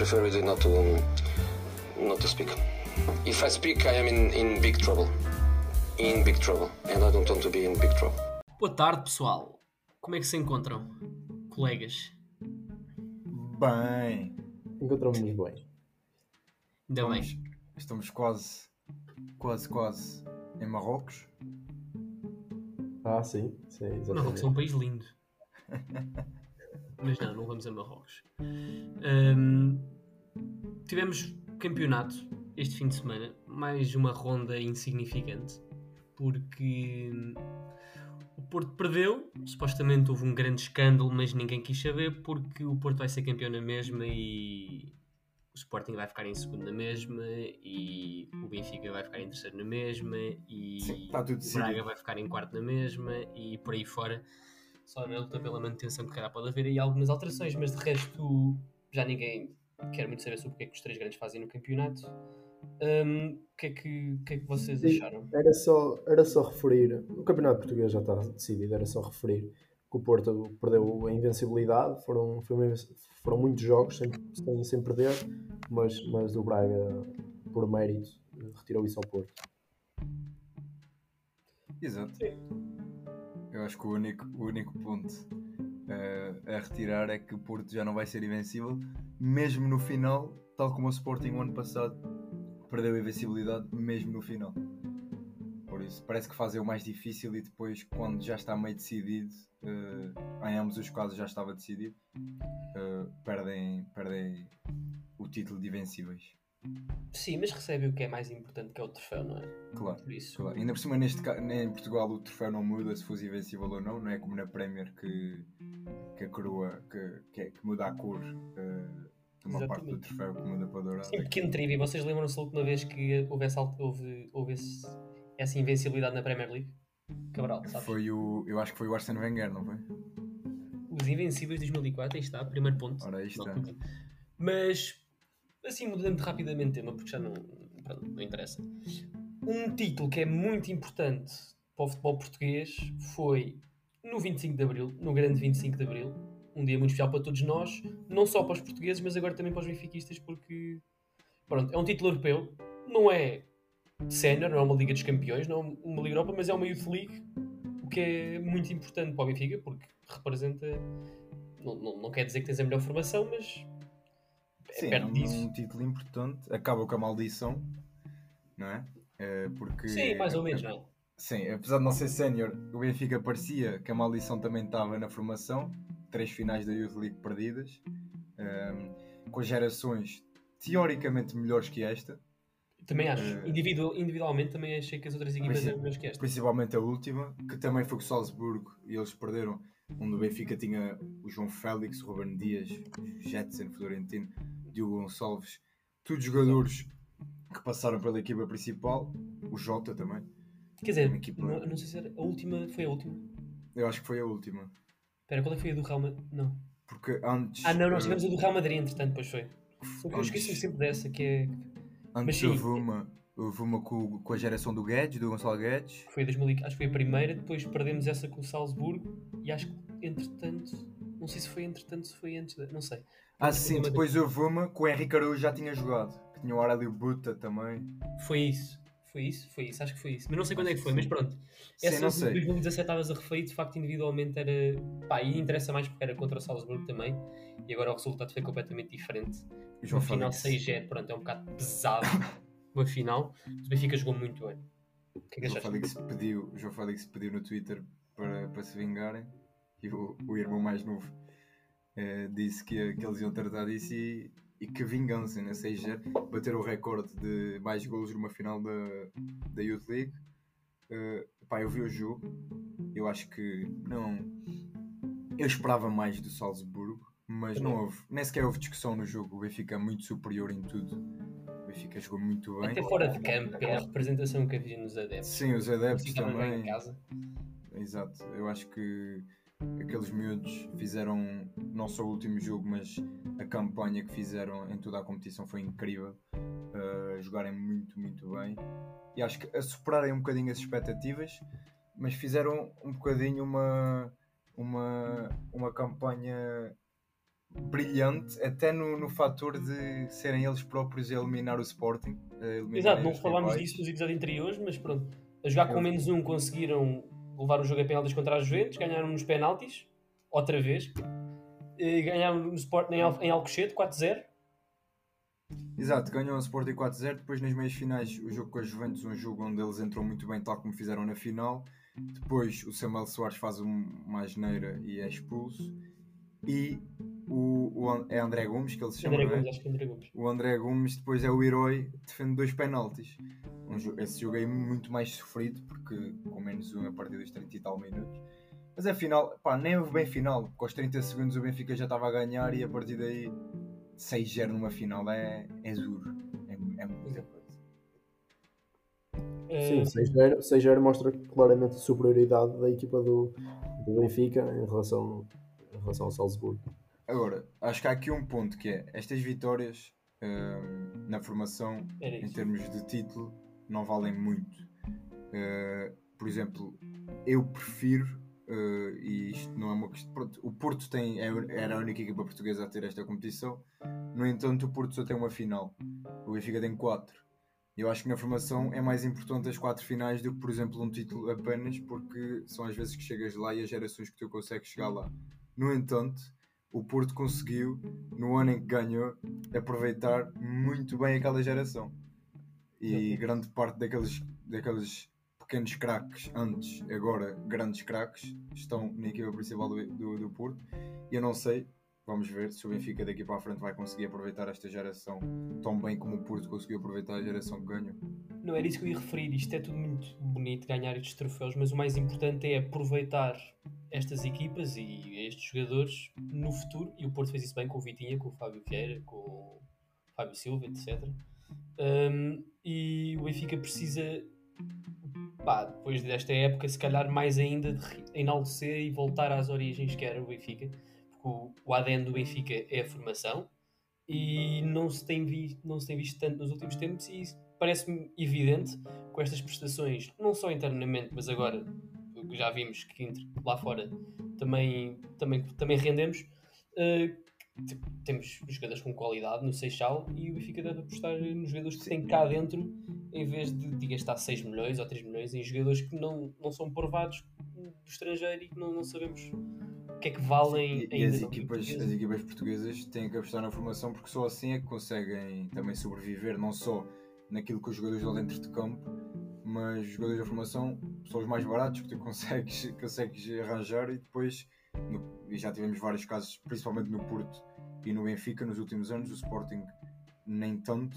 prefer really not to not to speak. If I speak, I am in, in big trouble. In big trouble, and I don't want to be in big trouble. Boa tarde, pessoal. Como é que se encontram, colegas? Bem, Encontramos-nos bem. Ainda bem. estamos, estamos quase, quase, quase em Marrocos. Ah, sim, sim, Marrocos exatamente. é um país lindo. Mas não, não vamos a Marrocos. Hum, tivemos campeonato este fim de semana, mais uma ronda insignificante, porque hum, o Porto perdeu. Supostamente houve um grande escândalo, mas ninguém quis saber, porque o Porto vai ser campeão na mesma e o Sporting vai ficar em segundo na mesma e o Benfica vai ficar em terceiro na mesma e Sim, tudo o Braga vai ficar em quarto na mesma e por aí fora só na luta pela manutenção que calhar pode haver aí algumas alterações, mas de resto já ninguém quer muito saber sobre o que é que os três grandes fazem no campeonato. Hum, O que, é que, o que é que vocês Sim. acharam? Era só, era só referir, o Campeonato Português já está decidido, era só referir que o Porto perdeu a invencibilidade, foram, foi uma- foram muitos jogos sem, sem, sem perder, mas, mas o Braga, por mérito, retirou isso ao Porto. Exato. Eu acho que o único, o único ponto eh, a retirar é que o Porto já não vai ser invencível, mesmo no final, tal como o Sporting o ano passado perdeu a invencibilidade, mesmo no final. Por isso, parece que fazem o mais difícil e depois, quando já está meio decidido, eh, em ambos os casos já estava decidido, eh, perdem, perdem o título de invencíveis. Sim, mas recebe o que é mais importante, que é o troféu, não é? Claro. Por isso. Claro. Ainda por cima, neste, ca- em Portugal, o troféu não muda se fosse invencível ou não, não é como na Premier que, que a coroa que, que, é- que muda a cor de uma parte do Exatamente. troféu que muda para dourado. Sim, pequeno trivia, vocês lembram-se da última vez que houve, essa, houve, houve esse- essa invencibilidade na Premier League? Cabral, sabes? Foi o, eu acho que foi o Arsene Wenger, não foi? Os Invencíveis de 2004, aí está, primeiro ponto. Ora, aí está. Mas, assim, mudando rapidamente de tema, porque já não, pronto, não interessa. Um título que é muito importante para o futebol português foi no 25 de Abril, no grande 25 de Abril. Um dia muito especial para todos nós, não só para os portugueses, mas agora também para os benfiquistas, porque, pronto, é um título europeu, não é sénior, não é uma Liga dos Campeões, não é uma Liga Europa, mas é uma Youth League, o que é muito importante para o Benfica, porque representa, não, não, não quer dizer que tens a melhor formação, mas é Sim, é perto um, disso. um título importante. Acaba com a maldição, não é? Eh, porque, Sim, mais ou menos, não é? Sim, apesar de não ser sénior, o Benfica parecia que a maldição também estava na formação. Três finais da Youth League perdidas, ehm, com gerações teoricamente melhores que esta, Também acho. Individual, individualmente também achei que as outras equipas eram melhores que esta. principalmente a última, que também foi com o Salzburgo e eles perderam. Onde o Benfica tinha o João Félix, o Ruben Dias, o Jetson, Florentino, Diogo Gonçalves, todos jogadores que passaram pela equipa principal, o Jota também. Quer dizer, equipa- não, não sei se era a última. Foi a última. Eu acho que foi a última. Espera, qual é que foi a do Real Madrid? Não. Porque antes. Ah, não, nós eh, tivemos a do Real Madrid, entretanto, depois foi. Só que eu esqueci sempre dessa, que é. Antes Mas houve uma, houve uma com, com a geração do Guedes, do Gonçalo Guedes. Foi 2000, e- acho que foi a primeira, depois perdemos essa com o Salzburgo e acho que entretanto. Não sei se foi entretanto, se foi antes. da- Não sei. Ah, sim, depois houve uma que o Henrique Araújo já tinha jogado. Que tinha o Aurélio Buta também. Foi isso. Foi isso, foi isso, acho que foi isso. Mas não sei quando é que foi, Sim. mas pronto. Sim, Essa não de sei. 2017 estavas a referir, de facto, individualmente era. Pá, e interessa mais porque era contra o Salzburgo também. E agora o resultado foi completamente diferente. No final Félix. 6-0, pronto, é um bocado pesado. Uma final. O Benfica jogou muito bem. O que é que João? Félix pediu, o João Félix pediu no Twitter para, para se vingarem e o, o irmão mais novo eh, disse que, que eles iam tratar disso e, e que vingança, né? 6-0, bater o recorde de mais golos numa final da, da Youth League. Eh, pá, eu vi o jogo, eu acho que não. Eu esperava mais do Salzburgo, mas não houve, nem sequer houve discussão no jogo. O Benfica é muito superior em tudo. O Benfica jogou muito bem. Até fora de campo, pela representação que havia nos adeptos. Sim, os adeptos também. em casa. Exato, eu acho que aqueles miúdos fizeram não só o último jogo, mas a campanha que fizeram em toda a competição foi incrível. Uh, jogarem muito, muito bem e acho que a superarem um bocadinho as expectativas, mas fizeram um bocadinho uma, uma, uma campanha brilhante, até no, no fator de serem eles próprios a eliminar o Sporting. a eliminarem Exato, não os falámos disso nos episódios anteriores, mas pronto. A jogar com menos um conseguiram levar o jogo a penaltis contra a Juventus, ganharam nos penaltis, outra vez. E ganharam no Sport em, em Alcochete, 4-0. Exato, ganhou o Sporting 4-0. Depois, nas meias finais, o jogo com a Juventus, um jogo onde eles entram muito bem, tal como fizeram na final. Depois, o Samuel Soares faz um- uma asneira e é expulso. E o, o é André Gomes, que ele se chama. André é? Gomes, acho que André Gomes. O André Gomes depois é o herói, defende dois penaltis. Um esse jogo é muito mais sofrido, porque com menos um a partir dos 30 e tal minutos. Mas a final, pá, nem houve bem final, porque aos 30 segundos o Benfica já estava a ganhar e a partir daí 6-0 numa final é, é duro. É, é muita coisa. Eh, Sim, 6-0 6-0 mostra claramente a superioridade da equipa do, do Benfica em relação, em relação ao Salzburgo. Agora, acho que há aqui um ponto que é estas vitórias hum, na formação em termos de título não valem muito. Uh, por exemplo, eu prefiro, uh, e isto não é uma questão. pronto, o Porto tem, é- era a única equipa portuguesa a ter esta competição, no entanto, o Porto só tem uma final, o Benfica tem quatro. Eu acho que na formação é mais importante as quatro finais do que, por exemplo, um título apenas, porque são as vezes que chegas lá e as gerações que tu consegues chegar lá. No entanto, o Porto conseguiu, no ano em que ganhou, aproveitar muito bem aquela geração. E grande parte daqueles, daqueles pequenos craques antes, agora grandes craques, estão na equipa principal do, do, do Porto. E eu não sei, vamos ver se o Benfica daqui para a frente vai conseguir aproveitar esta geração tão bem como o Porto conseguiu aproveitar a geração que ganhou. Não era isso que eu ia referir. Isto é tudo muito bonito, ganhar estes troféus, mas o mais importante é aproveitar estas equipas e estes jogadores no futuro. E o Porto fez isso bem com o Vitinha, com o Fábio Vieira, com o Fábio Silva, etc. Um, e o Benfica precisa, pá, depois desta época, se calhar mais ainda, de enaltecer e voltar às origens que era o Benfica. Porque o, o ADN do Benfica é a formação e não se tem visto, não se tem visto tanto nos últimos tempos e parece-me evidente com estas prestações, não só internamente, mas agora já vimos que lá fora também, também, também rendemos. t- temos jogadores com qualidade no Seixal e o Benfica deve apostar nos jogadores que tem cá dentro em vez de, de gastar 6 milhões ou 3 milhões em jogadores que não, não são provados do estrangeiro e que não, não sabemos que é que valem E, e ainda as, equipas, as equipas portuguesas têm que apostar na formação porque só assim é que conseguem também sobreviver, não só naquilo que os jogadores lá dentro de campo, mas os jogadores da formação são os mais baratos que tu consegues, consegues arranjar e depois no- e já tivemos vários casos, principalmente no Porto e no Benfica nos últimos anos, o Sporting nem tanto,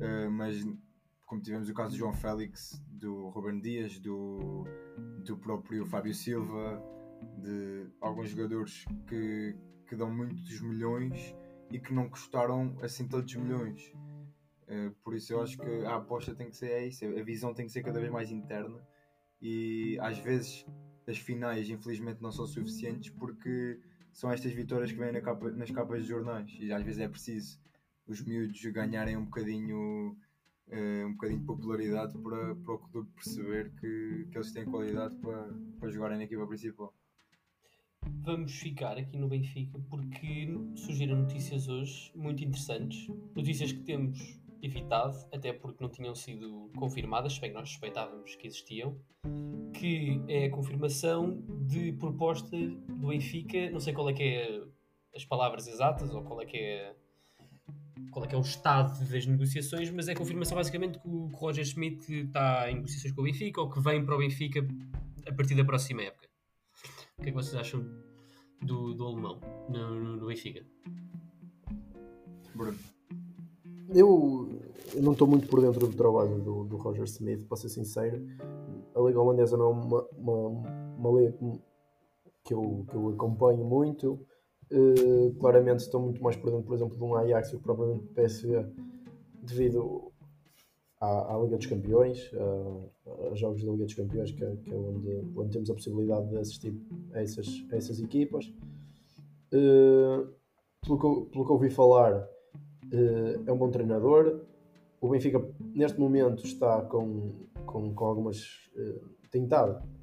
eh, mas como tivemos o caso do João Félix, do Ruben Dias, do, do próprio Fábio Silva, de alguns jogadores que, que dão muitos milhões e que não custaram assim tantos milhões. Eh, por isso eu acho que a aposta tem que ser é isso, a visão tem que ser cada vez mais interna e às vezes as finais infelizmente não são suficientes porque são estas vitórias que vêm na capa- nas capas de jornais e às vezes é preciso os miúdos ganharem um bocadinho eh, um bocadinho de popularidade para, para o clube perceber que, que eles têm qualidade para, para jogarem na equipa principal. Vamos ficar aqui no Benfica porque surgiram notícias hoje muito interessantes. Notícias que temos evitado, até porque não tinham sido confirmadas, se bem que nós suspeitávamos que existiam. Que é a confirmação de proposta do Benfica, não sei qual é que é as palavras exatas ou qual é que é qual é que é o estado das negociações, mas é a confirmação basicamente que o que o Roger Schmidt está em negociações com o Benfica ou que vem para o Benfica a partir da próxima época. O que é que vocês acham do, do alemão no, no, no Benfica? Bruno. Eu, eu não estou muito por dentro do trabalho do, do Roger Smith, para ser sincero. A Liga Holandesa não é uma, uma, uma liga que eu, que eu acompanho muito. Eh, claramente estou muito mais por dentro, por exemplo, de um Ajax do que propriamente do PSV, devido à, à Liga dos Campeões, a, a jogos da Liga dos Campeões, que, é- que é onde, onde temos a possibilidade de assistir a essas, a essas equipas. Eh, pelo, que pelo que ouvi falar, eh, é um bom treinador. O Benfica, neste momento, está com, com, com algumas. eh, tem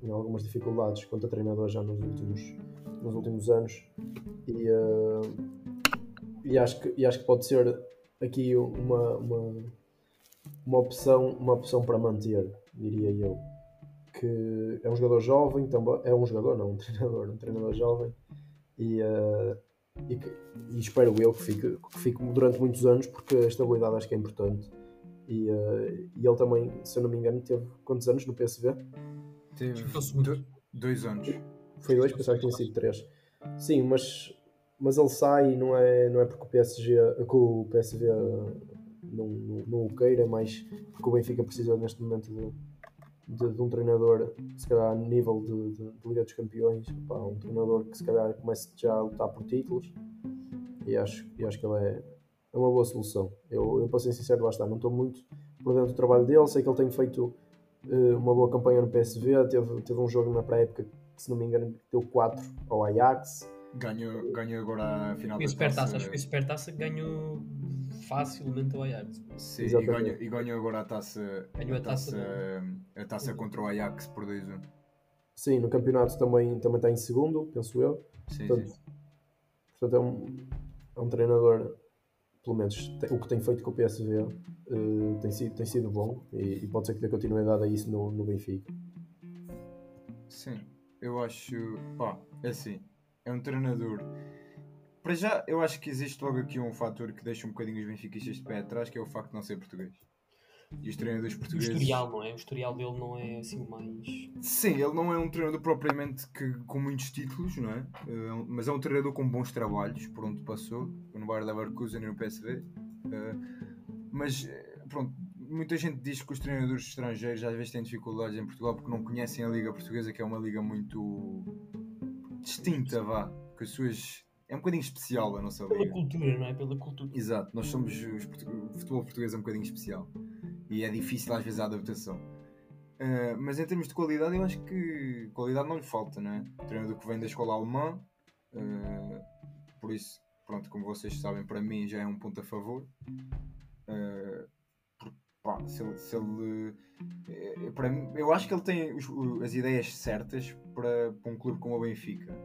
em algumas dificuldades quanto a treinador já nos últimos, nos últimos anos. E, e, acho que, e acho que pode ser aqui uma, uma, uma, opção, uma opção para manter, diria eu. Que é um jogador jovem, também, é um jogador, não um treinador, um treinador jovem, e, uh, e, que, e, espero eu que fique, que fique durante muitos anos, porque a estabilidade acho que é importante. E, uh, e ele também, se eu não me engano, teve quantos anos no PSV? Teve dois anos. Foi dois, pensava que tinha sido três. Sim, mas, mas ele sai não é, não é porque o PSG, que o PSV não, não, não o queira, mais porque o Benfica precisa neste momento de, de, de um treinador, se calhar a nível de, de, de Liga dos Campeões, pá, um treinador que se calhar comece já a lutar por títulos e acho, e acho que ele é, é uma boa solução. Eu, eu para ser sincero, lá está, não estou muito por dentro do trabalho dele, sei que ele tem feito uh, uma boa campanha no PSV, teve, teve um jogo na pré-época que se não me engano deu 4 ao Ajax. Ganhou, ganhou agora a final da taça. Acho que o Supertaça ganhou facilmente ao Ajax. Sim, e ganhou, e ganhou agora a taça, ganhou a, taça, a taça, contra o Ajax por 2-1. Sim, no campeonato também, também está em segundo, penso eu. Sim, portanto, sim. portanto é, um, é um treinador, pelo menos o que tem feito com o PSV uh, eh, tem, sido, tem sido bom e, e, pode ser que dê continuidade a isso no, no Benfica. Sim eu acho. pá, é assim. É um treinador. Para já, eu acho que existe logo aqui um fator que deixa um bocadinho os benfiquistas de pé atrás, que é o facto de não ser português. E os treinadores portugueses. O historial, não é? O historial dele não é assim mais. Sim, ele não é um treinador propriamente que, com muitos títulos, não é? Uh, mas é um treinador com bons trabalhos, por onde passou, no Bayern Leverkusen e no PSV. Uh, eh, mas, eh, pronto, muita gente diz que os treinadores estrangeiros às vezes têm dificuldades em Portugal porque não conhecem a Liga Portuguesa, que é uma liga muito distinta, vá. Que as suas. É um bocadinho especial a nossa Pela liga. Pela cultura, não é? Pela cultura. Exato, nós somos. Os, o futebol português é um bocadinho especial. E é difícil às vezes a adaptação. Uh, mas em termos de qualidade, eu acho que qualidade não lhe falta, não é? O treinador que vem da escola alemã, uh, por isso, pronto, como vocês sabem, para mim já é um ponto a favor. Uh, pá, se ele, se ele é, para mim, eu acho que ele tem os, as ideias certas para, para um clube como o Benfica.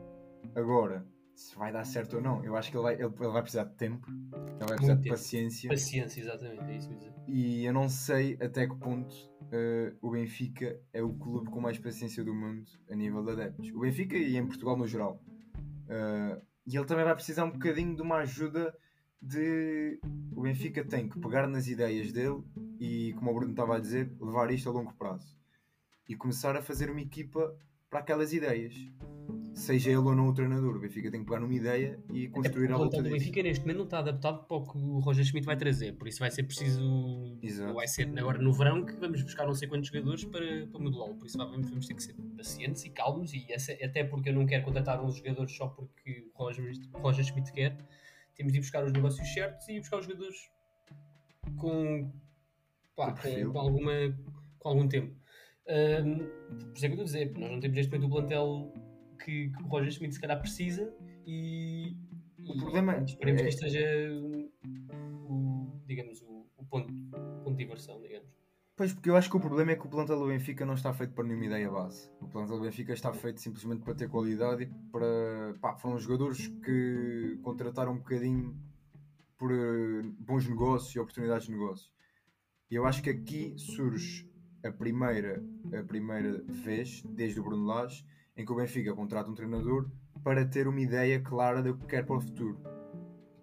Agora, se vai dar certo ou não, eu acho que ele vai, ele, ele vai precisar de tempo, ele vai precisar Muito de tempo. paciência. Paciência, exatamente, é isso dizer. E eu não sei até que ponto uh, o Benfica é o clube com mais paciência do mundo a nível de adeptos. O Benfica e em Portugal no geral. Uh, e ele também vai precisar um bocadinho de uma ajuda de o Benfica tem que pegar nas ideias dele e, como o Bruno estava a dizer, levar isto a longo prazo e começar a fazer uma equipa para aquelas ideias. Seja ele ou não o treinador, o Benfica tem que pegar numa ideia e construir a luta. O Benfica neste momento não está adaptado para o que o Roger Schmidt vai trazer, por isso vai ser preciso. Exato. Vai ser agora no verão que vamos buscar não sei quantos jogadores para, para modelá-lo, por isso vamos, vamos ter que ser pacientes e calmos. E até porque eu não quero contratar uns jogadores só porque o Roger, o Roger Schmidt quer temos de ir buscar os negócios certos e buscar os jogadores com, pá, com, com, alguma, com algum tempo. Um, por isso é que eu estou a dizer, nós não temos neste momento o plantel que, que o Roger Schmidt se calhar precisa e, o problema e esperemos é... que isto seja o, digamos, o, o ponto, ponto de diversão, digamos. Pois, porque eu acho que o problema é que o plantel do Benfica não está feito para nenhuma ideia base. O plantel do Benfica está feito simplesmente para ter qualidade e para. Pá, foram jogadores que contrataram um bocadinho por uh, bons negócios e oportunidades de negócio. E eu acho que aqui surge a primeira, a primeira vez, desde o Bruno Lage, em que o Benfica contrata um treinador para ter uma ideia clara do que quer para o futuro.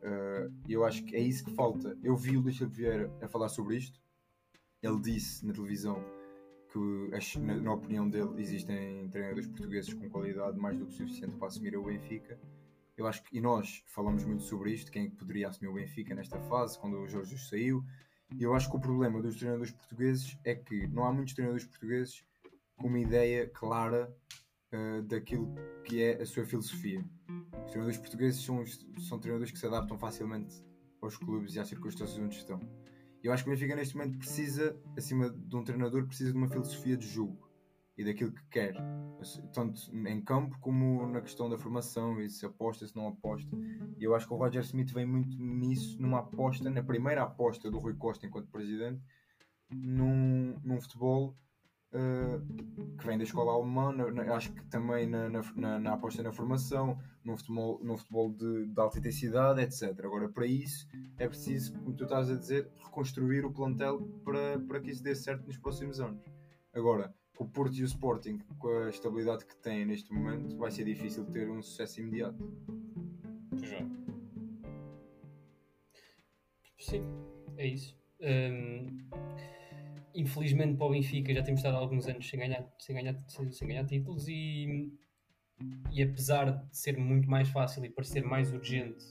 Uh, eu acho que é isso que falta. Eu vi o Luís Vieira a falar sobre isto ele disse na televisão que, na, na, opinião dele, existem treinadores portugueses com qualidade mais do que suficiente para assumir o Benfica. Eu acho que, e nós falamos muito sobre isto, quem é poderia assumir o Benfica nesta fase, quando o Jorge saiu. E eu acho que o problema dos treinadores portugueses é que não há muitos treinadores portugueses com uma ideia clara uh, daquilo que é a sua filosofia. Os treinadores portugueses são, são treinadores que se adaptam facilmente aos clubes e às circunstâncias onde estão. Eu acho que o Benfica neste momento precisa, acima de um treinador, precisa de uma filosofia de jogo e daquilo que quer, tanto em campo como na questão da formação e se aposta, se não aposta. E eu acho que o Roger Smith vem muito nisso, numa aposta, na primeira aposta do Rui Costa enquanto presidente, num, num futebol que vem da escola alemã, na, na, acho que também na, na, na, aposta na formação, no futebol, no futebol de, de, alta intensidade, etc. Agora, para isso, é preciso, como tu estás a dizer, reconstruir o plantel para, para que isso dê certo nos próximos anos. Agora, o Porto e o Sporting, com a estabilidade que têm neste momento, vai ser difícil ter um sucesso imediato. Já. Sim, é isso. Um, infelizmente para o Benfica já temos estado alguns anos sem ganhar, sem ganhar, sem, sem ganhar títulos e, e apesar de ser muito mais fácil e parecer mais urgente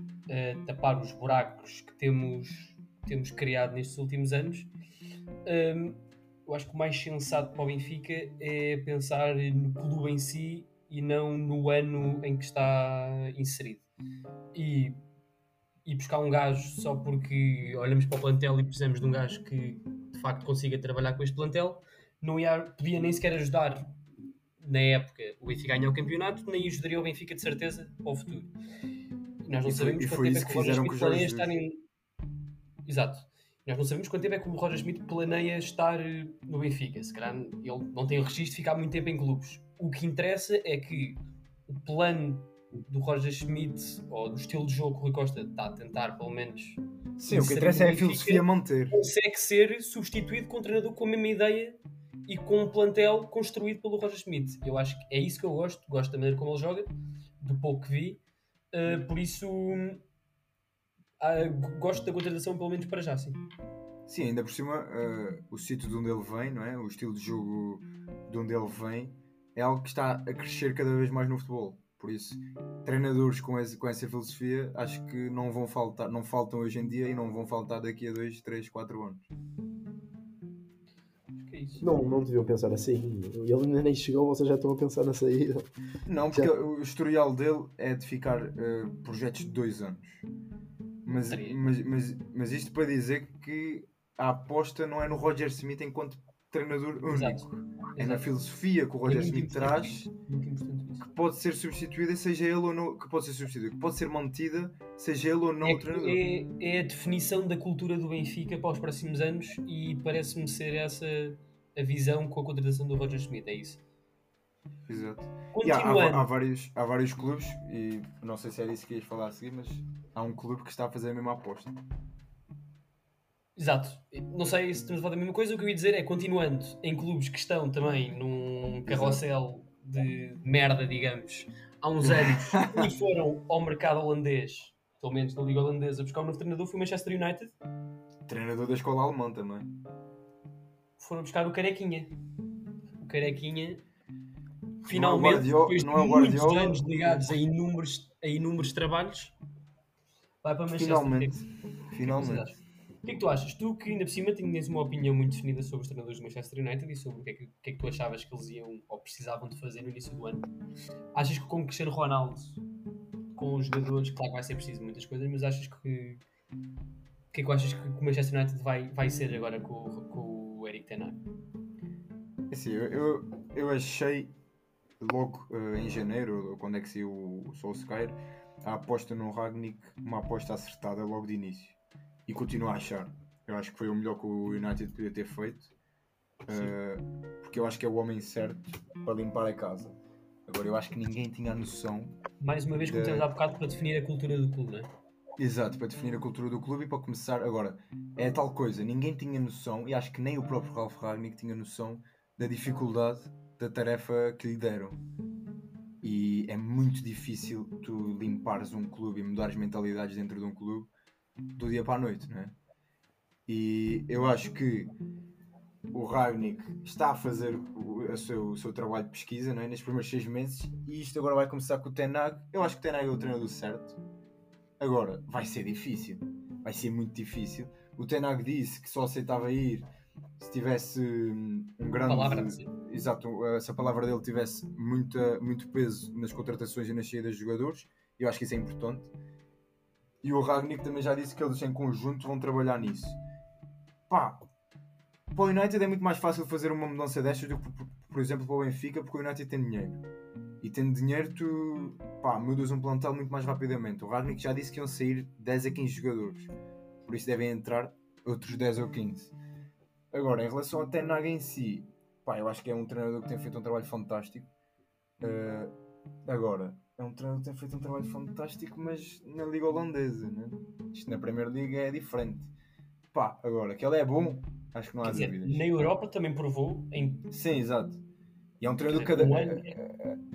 uh, tapar os buracos que temos, temos criado nestes últimos anos, um, eu acho que o mais sensato para o Benfica é pensar no clube em si e não no ano em que está inserido. E, e buscar um gajo só porque olhamos para o plantel e precisamos de um gajo que facto consiga trabalhar com este plantel, não ia, podia nem sequer ajudar na época o Benfica ganhar o campeonato, nem ajudaria o Benfica de certeza para o futuro. Nós não e sabemos foi, quanto tempo é que o Roger Smith planeia estar em. Exato. Nós não sabemos quanto tempo é que o Roger Smith planeia estar eh, no Benfica. Se calhar ele não tem o registro de ficar muito tempo em clubes. O que interessa é que o plano do Roger Schmidt ou do estilo de jogo que o Rui Costa está a tentar, pelo menos. Sim, o que interessa é a filosofia manter. Consegue ser substituído com um treinador com a mesma ideia e com um plantel construído pelo Roger Schmidt. Eu acho que é isso que eu gosto. Gosto da maneira como ele joga, do pouco que vi. Uh, por isso, uh, gosto da contratação, pelo menos para já, sim. Sim, ainda por cima, uh, o sítio de onde ele vem, não é? o estilo de jogo de onde ele vem, é algo que está a crescer cada vez mais no futebol. Por isso, treinadores com, esse, com essa filosofia acho que não vão faltar, não faltam hoje em dia e não vão faltar daqui a 2, 3, 4 anos. É não, não deviam pensar assim. Ele ainda nem chegou, vocês já estão a pensar na saída. Não, porque já... o historial dele é de ficar uh, projetos de dois anos. Mas, mas, mas, mas isto para dizer que a aposta não é no Roger Smith enquanto treinador único. Exato. É Exato. na filosofia que o Roger é Smith traz que pode ser substituída, seja ele ou não, que pode ser substituída, que pode ser mantida, seja ele ou não é, o treinador. É, é, a definição da cultura do Benfica para os próximos anos e parece-me ser essa a visão com a contratação do Roger Smith, é isso. Exato. Continuando. Há, há, há, vários, há vários clubes, e não sei se é disso que ias falar a seguir, mas há um clube que está a fazer a mesma aposta. Exato. Não sei se estamos a falar da mesma coisa. O que eu ia dizer é, continuando em clubes que estão também num carrossel de merda, digamos, há uns anos e foram ao mercado holandês, pelo menos na Liga Holandesa, buscar um novo treinador, foi o Manchester United. Treinador da escola alemã também. Foram buscar o Carequinha. O Carequinha, finalmente, é depois de é muitos anos ligados a inúmeros, a inúmeros trabalhos, vai para Manchester Finalmente. Finalmente. Que é que tu achas? Tu que ainda por cima tinhas uma opinião muito definida sobre os treinadores do Manchester United e sobre o que é que, que, é que tu achavas que eles iam ou precisavam de fazer no início do ano. Achas que com Cristiano Ronaldo, com os jogadores, claro que vai ser preciso muitas coisas, mas achas que. O que é que achas que o Manchester United vai, vai ser agora com, com o Eric Ten Hag? É assim, eu, eu, eu achei logo uh, em janeiro, quando é que saiu o Solskjaer, a aposta no Ragnick, uma aposta acertada logo de início e continuo a achar. Eu acho que foi o melhor que o United podia ter feito. Uh, porque eu acho que é o homem certo para limpar a casa. Agora, eu acho que ninguém tinha a noção. Mais uma vez, como de... há bocado, para definir a cultura do clube, não é? Exato, para definir a cultura do clube e para começar. Agora, é tal coisa, ninguém tinha noção, e acho que nem o próprio Ralf Ragnick tinha noção da dificuldade da tarefa que lhe deram. E é muito difícil tu limpares um clube e mudares mentalidades dentro de um clube do dia para a noite, não é? E eu acho que o Ragnick está a fazer o, seu, o seu trabalho de pesquisa não é? nestes primeiros seis meses e isto agora vai começar com o Tenag. Eu acho que o Tenag é o treinador certo. Agora, vai ser difícil. Vai ser muito difícil. O Tenag disse que só aceitava ir se tivesse hum, um grande. Palavra, exato, se a palavra dele tivesse muita, muito peso nas contratações e nas saídas de jogadores. Eu acho que isso é importante. E o Ragnick também já disse que eles em conjunto vão trabalhar nisso. Pá, para o United é muito mais fácil fazer uma mudança destas do que, por exemplo, para o Benfica, porque o United tem dinheiro. E tendo dinheiro, tu pá, mudas um plantel muito mais rapidamente. O Ragnick já disse que iam sair 10 a 15 jogadores. Por isso devem entrar outros 10 ou 15. Agora, em relação ao Tenag em si, pá, eu acho que é um treinador que tem feito um trabalho fantástico. Uh, agora, é um treinador que tem feito um trabalho fantástico, mas na Liga Holandesa, né? Isto na Primeira Liga é diferente. Pá, agora, que ele é bom, acho que não há Quer dizer, dúvidas. na Europa também provou em Sim, exato. E é um treinador cada. um ano-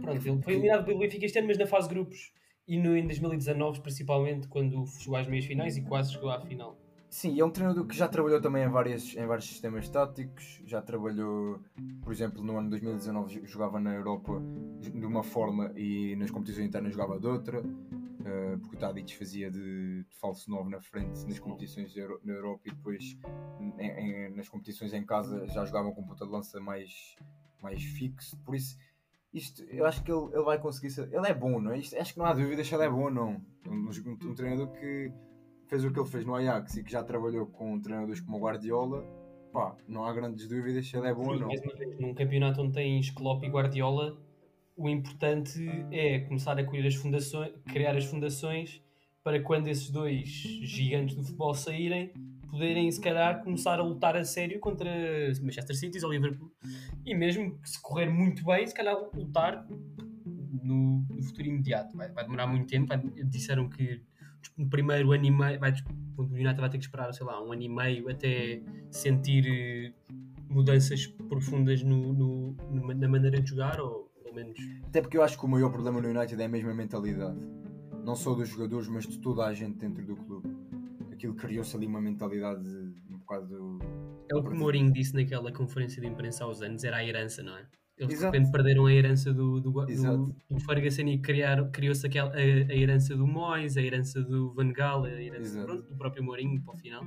Pronto, ele foi eliminado pelo Benfica este ano, mas na fase de grupos e no, em 2019, principalmente, quando chegou às meias finais e quase chegou à final. Sim, é um treinador que já trabalhou também em, várias, em vários sistemas táticos, já trabalhou, por exemplo, no ano 2019 jogava na Europa de uma forma e nas competições internas jogava de outra, eh, porque o Tadic fazia de, de falso 9 na frente nas competições Euro- na Europa e depois em- em- nas competições em casa já jogavam com ponta de lança mais, mais fixo, por isso isto, eu acho que ele, ele vai conseguir ser, ele é bom, não é? Isto, acho que não há dúvidas se ele é bom ou não. Um, um- um treinador que fez o que ele fez no Ajax e que já trabalhou com treinadores como o Guardiola, pá, não há grandes dúvidas se ele é bom ou Sim, não. mais uma vez, num campeonato onde tens Klopp e Guardiola, o importante é começar a criar as fundações, criar as fundações para quando esses dois gigantes do futebol saírem, poderem se calhar começar a lutar a sério contra Manchester City ou Liverpool. E mesmo que se correr muito bem, se calhar lutar no, no futuro imediato. Vai, vai demorar muito tempo. Vai- disseram que no primeiro ano e meio, vai, o United vai ter que esperar, sei lá, um ano e meio até sentir eh, mudanças profundas no, no- na maneira de jogar, ou pelo menos. Até porque eu acho que o maior problema no United é a mesma mentalidade. Não só dos jogadores, mas de toda a gente dentro do clube. Aquilo criou-se ali uma mentalidade um bocado. É o que o Mourinho disse naquela conferência de imprensa há uns anos, era a herança, não é? Eles de Exato. repente perderam a herança do, do, do, do Ferguson e criou-se a, a herança do Moyes, a herança do Van Gaal, a herança pronto, do próprio Mourinho para o final.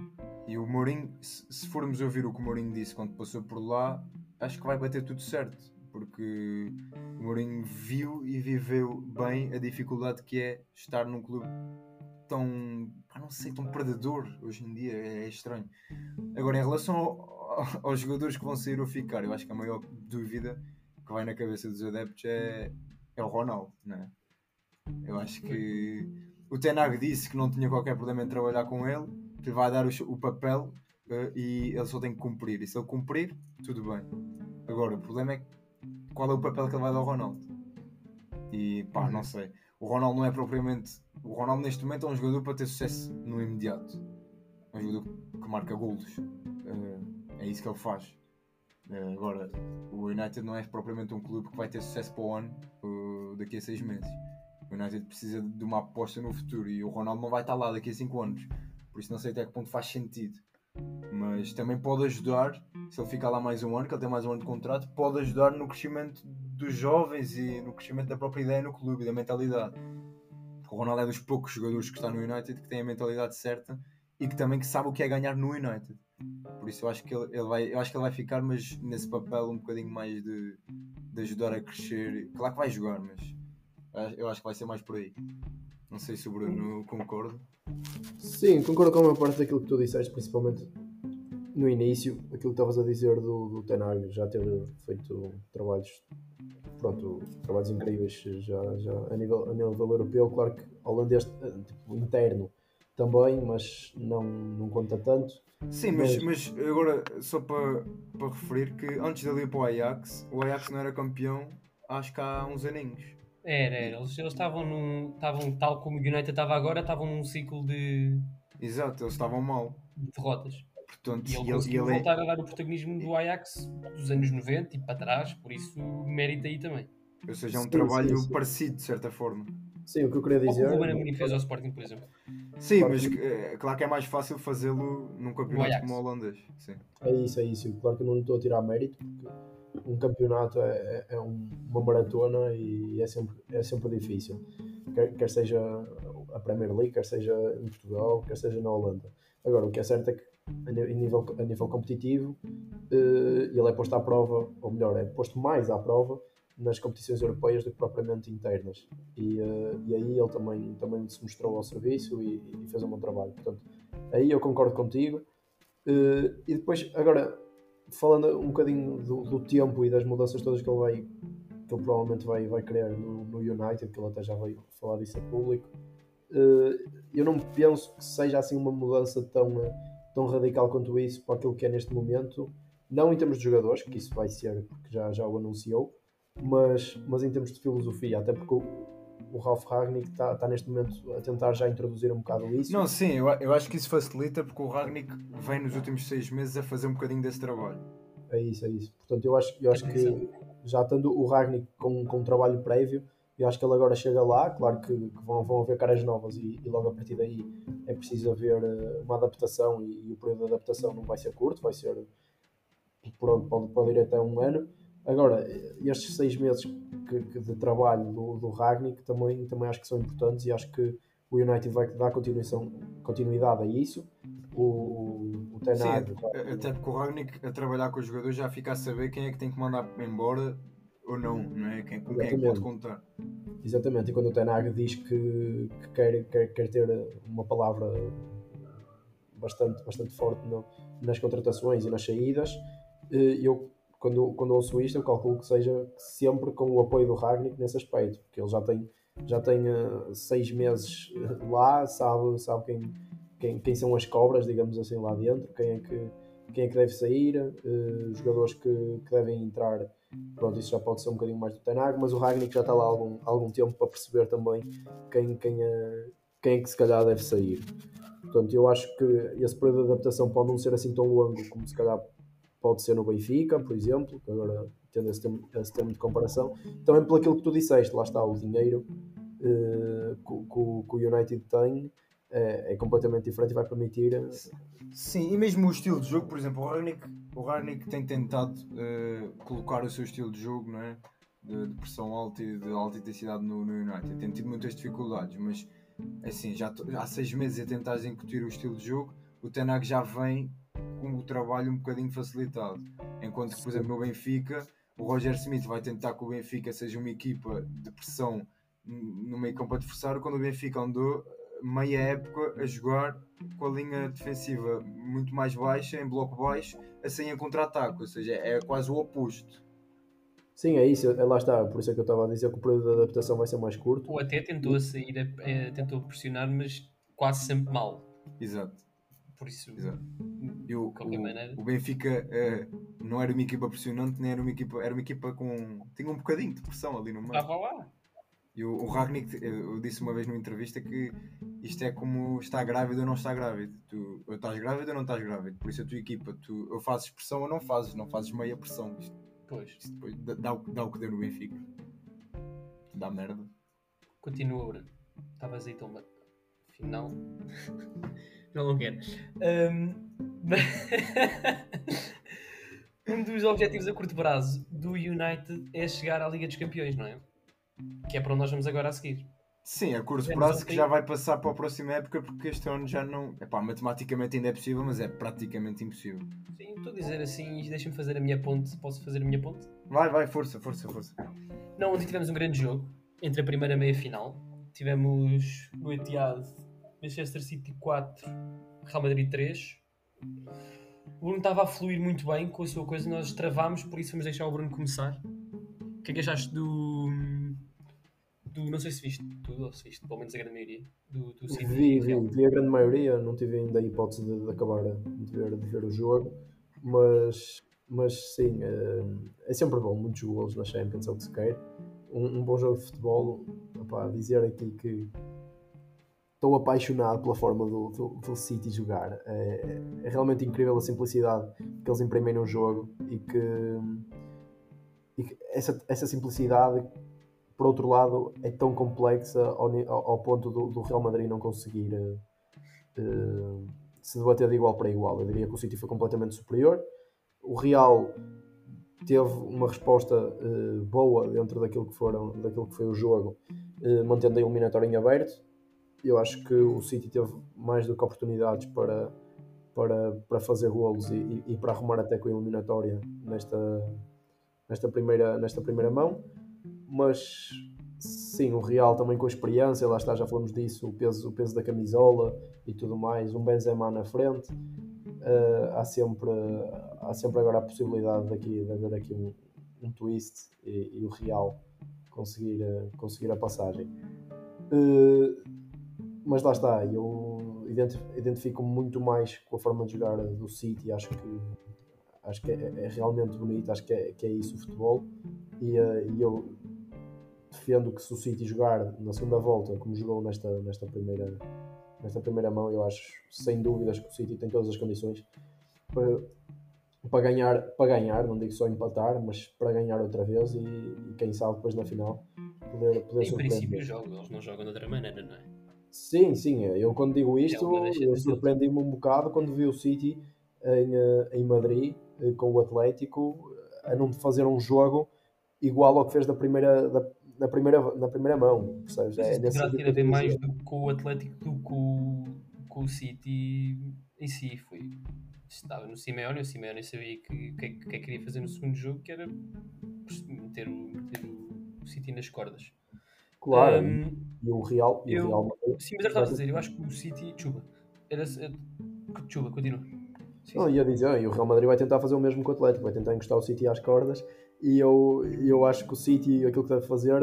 E o Mourinho, se, se formos ouvir o que o Mourinho disse quando passou por lá, acho que vai bater tudo certo. Porque o Mourinho viu e viveu bem a dificuldade que é estar num clube tão, não sei, tão perdedor hoje em dia. É, é estranho. Agora, em relação ao- aos jogadores que vão sair ou ficar, eu acho que a maior dúvida que vai na cabeça dos adeptos é, é o Ronaldo, não é? Eu acho que o Tenag disse que não tinha qualquer problema em trabalhar com ele, que vai dar o, o papel eh, e ele só tem que cumprir. E se ele cumprir, tudo bem. Agora, o problema é qual é o papel que ele vai dar ao Ronaldo. E pá, não sei. O Ronaldo não é propriamente. O Ronaldo neste momento é um jogador para ter sucesso no imediato. É um jogador que marca golos. Eh, é isso que ele faz. Eh, agora, o United não é propriamente um clube que vai ter sucesso para o ano eh, daqui a seis meses. O United precisa de uma aposta no futuro e o Ronaldo não vai estar lá daqui a 5 anos. Por isso não sei até que ponto faz sentido. Mas também pode ajudar, se ele ficar lá mais um ano, que ele tem mais um ano de contrato, pode ajudar no crescimento dos jovens e no crescimento da própria ideia no clube da mentalidade. Porque o Ronaldo é dos poucos jogadores que está no United que tem a mentalidade certa e que também que sabe o que é ganhar no United. Por isso eu acho que ele, ele vai, eu acho que ele vai ficar, mas nesse papel um bocadinho mais de, de ajudar a crescer. Claro que vai jogar, mas eu acho que vai ser mais por aí. Não sei se o Bruno concorda. Sim, concordo com a maior parte daquilo que tu disseste, principalmente no início, aquilo que estavas a dizer do, do Tenag já ter feito trabalhos, pronto, trabalhos incríveis já, já a, nível, a nível europeu, claro que holandês eh, tipo, interno também, mas não, não conta tanto. Sim, mas, mas agora só para, para referir que antes dele ir para o Ajax, o Ajax não era campeão acho que há uns aninhos. Era, era. Eles eles estavam num. Estavam, tal como o United estava agora, estavam num ciclo de, Exato, eles estavam mal. de derrotas. Portanto, E ele ele, conseguiu ele é- voltar a dar o protagonismo do Ajax dos anos 90 e para trás, por isso mérito aí também. ou seja, é um Sim, trabalho sim, sim. parecido de certa forma. Sim, o que eu queria Ou como dizer. o Ruben Amorim fez ao Sporting, por exemplo. Sim, Claro mas é, claro que é mais fácil fazê-lo num campeonato Ajax. como o holandês. Sim. É isso, é isso. Claro que eu não estou a tirar mérito, porque um campeonato é, é- é um- uma maratona e é sempre, é sempre difícil. Quer, quer seja a Premier League, quer seja em Portugal, quer seja na Holanda. Agora, o que é certo é que a nível, a nível competitivo eh, ele é posto à prova, ou melhor, é posto mais à prova nas competições europeias do que propriamente internas. E, eh, e aí ele também, também se mostrou ao serviço e, e fez um bom trabalho. Portanto, aí eu concordo contigo. Eh, e depois, agora, falando um bocadinho do, do tempo e das mudanças todas que ele vai, que ele provavelmente vai, vai querer no, no United, que ele até já veio falar disso a público, eh, eu não penso que seja assim uma mudança tão, tão radical quanto isso para aquilo que é neste momento, Não em termos de jogadores, que isso vai ser, porque já, já o anunciou, mas, mas em termos de filosofia, até porque o, o Ralf Ragnick está tá neste momento a tentar já introduzir um bocado isso. Não, sim, eu, eu acho que isso facilita porque o Ragnick vem nos últimos seis meses a fazer um bocadinho desse trabalho. É isso, é isso. Portanto, eu acho, eu acho que já tendo o Ragnick com, com um trabalho prévio, eu acho que ele agora chega lá, claro que, que vão, vão haver caras novas e, e, logo a partir daí é preciso haver uh, uma adaptação e, e, o período de adaptação não vai ser curto, vai ser pode, pode ir até um ano. Agora, estes seis meses que, que de trabalho do, do Ragnick também, também acho que são importantes e acho que o United vai dar continuação, continuidade a isso. O, o Ten Hag, Sim, até porque o Ragnick a trabalhar com os jogadores já fica a saber quem é que tem que mandar embora ou não, não é? Quem, com quem é que pode contar. Exatamente, e quando o Ten Hag diz que, que quer, quer, quer ter uma palavra bastante, bastante forte no, nas contratações e nas saídas, eh, eu quando, quando ouço isto, eu calculo que seja sempre com o apoio do Ragnick nesse aspecto, porque ele já tem, já tem uh, seis meses lá, sabe, sabe quem, quem, quem são as cobras, digamos assim, lá dentro, quem é que, quem é que deve sair, uh, jogadores que, que devem entrar. Pronto, isso já pode ser um bocadinho mais do Tenag, mas o Ragnick já está lá há algum, algum tempo para perceber também quem, quem, é, quem é que se calhar deve sair. Portanto, eu acho que esse período de adaptação pode não ser assim tão longo como se calhar pode ser no Benfica, por exemplo, agora tendo esse termo, esse termo de comparação, também pelo aquilo que tu disseste, lá está o dinheiro uh, que, o United tem é, é, completamente diferente e vai permitir. Eh, Sim, e mesmo o estilo de jogo, por exemplo, o Ragnick, o Ragnick tem tentado uh, colocar o seu estilo de jogo, não é? De, de, pressão alta e de alta intensidade no, no United. Tem tido muitas dificuldades, mas assim, já há seis meses a tentar incutir o estilo de jogo, o Tenag já vem com o trabalho um bocadinho facilitado. Enquanto que, por exemplo, no Benfica, o Roger Smith vai tentar que o Benfica seja uma equipa de pressão no meio campo adversário, quando o Benfica andou meia época a jogar com a linha defensiva muito mais baixa, em bloco baixo, assim em contra-ataque, ou seja, é quase o oposto. Sim, é isso, é, lá está, por isso é que eu estava a dizer que o período de adaptação vai ser mais curto. Ou até tentou sair, é, tentou pressionar, mas quase sempre mal. Exato. Por isso, Exato. E o, o, o Benfica uh, não era uma equipa pressionante, nem era uma equipa, era uma equipa com. tinha um bocadinho de pressão ali no meio. Estava lá. E o, o Ragnick, eu disse uma vez numa entrevista que isto é como está grávido ou não está grávido. Tu ou estás grávido ou não estás grávido. Por isso a tua equipa, tu ou fazes pressão ou não fazes, não fazes meia pressão. Isto, pois. Isto depois dá, dá, dá o que deu no Benfica. Dá merda. Continua, Bruno. Estavas aí tão. Final. Não, não quero. Um, um dos objetivos a curto prazo do United é chegar à Liga dos Campeões, não é? Que é para onde nós vamos agora a seguir. Sim, a curto prazo que já vai passar para a próxima época porque este ano já não. Epá, matematicamente ainda é possível, mas é praticamente impossível. Sim, estou a dizer assim, deixa-me fazer a minha ponte. Posso fazer a minha ponte? Vai, vai, força, força, força. Não, ontem tivemos um grande jogo entre a primeira e a meia final. Tivemos no Etihad Manchester City 4, Real Madrid 3. O Bruno estava a fluir muito bem com a sua coisa, nós travámos, por isso vamos deixar o Bruno começar. O que é que achaste do. do não sei se viste tudo, ou se viste, pelo menos a grande maioria. Do, do City. Vi, vi, vi a grande maioria, não tive ainda a hipótese de, de acabar de ver, de ver o jogo, mas, mas sim, é, é sempre bom, muitos gols na Champions, é o que se quer. Um, um bom jogo de futebol, opá, dizer aqui que estou apaixonado pela forma do, do, do City jogar. É, é, realmente incrível a simplicidade que eles imprimem no jogo e que, e que essa, essa simplicidade, por outro lado, é tão complexa ao, ao ponto do, do, Real Madrid não conseguir uh, se debater de igual para igual. Eu diria que o City foi completamente superior. O Real teve uma resposta uh, boa dentro daquilo que, foram, daquilo que foi o jogo, uh, mantendo a eliminatória em aberto eu acho que o City teve mais do que oportunidades para, para, para fazer golos e, e, para arrumar até com a eliminatória nesta, nesta, primeira, nesta primeira mão. Mas sim, o Real também com a experiência, lá está, já falamos disso, o peso, o peso da camisola e tudo mais, um Benzema na frente. Uh, há, sempre, há sempre agora a possibilidade daqui, de haver aqui um, um twist e, e, o Real conseguir, uh, conseguir a passagem. Uh, mas lá está, eu identifico muito mais com a forma de jogar do City. Acho que acho que é, é realmente bonito, acho que é, que é isso o futebol. E, eh, e eu defendo que se o City jogar na segunda volta, como jogou nesta, nesta, primeira, nesta primeira mão, eu acho sem dúvidas que o City tem todas as condições para, para, ganhar, para ganhar, não digo só empatar, mas para ganhar outra vez e, e quem sabe depois na final poder, poder em princípio jogam, eles não jogam de outra maneira, não é? Sim, sim, eu quando digo isto, é eu surpreendi-me um bocado quando vi o City em, eh, em Madrid eh, com o Atlético a não fazer um jogo igual ao que fez da primeira, da, na, primeira, na primeira mão. Percebes? É, ter a ver mais do, com o Atlético do que com, com o City em si. Foi, estava no Simeone, o Simeone sabia que o que, que, que, queria fazer no segundo jogo, que era meter, meter o City nas cordas. Claro, um, e o Real. E eu, o Real sim, mas eu estava a dizer, eu acho que o City. Chuba. Era, chuba, continua. Sim, não, ia dizer, e o Real Madrid vai tentar fazer o mesmo com o Atlético, vai tentar encostar o City às cordas. E eu, eu acho que o City, aquilo que deve fazer,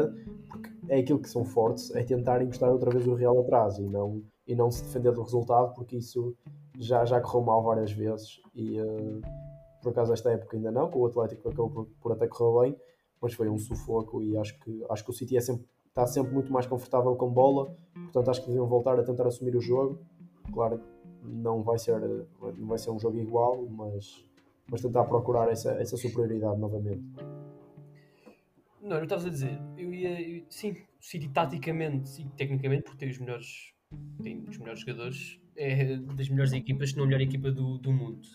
porque é aquilo que são fortes, é tentar encostar outra vez o Real atrás e não, e não se defender do resultado, porque isso já, já correu mal várias vezes. E uh, por acaso, esta época ainda não, com o Atlético acabou por, por até correr bem, mas foi um sufoco. E acho que, acho que o City é sempre está sempre muito mais confortável com bola, portanto acho que deviam voltar a tentar assumir o jogo. Claro, não vai ser, não vai ser um jogo igual, mas, mas tentar procurar essa, essa superioridade novamente. Não, eu estava a dizer, eu ia, eu, sim, o City taticamente e tecnicamente, porque tem os melhores, tem os melhores jogadores, é das melhores equipas, se não a melhor equipa do, do mundo.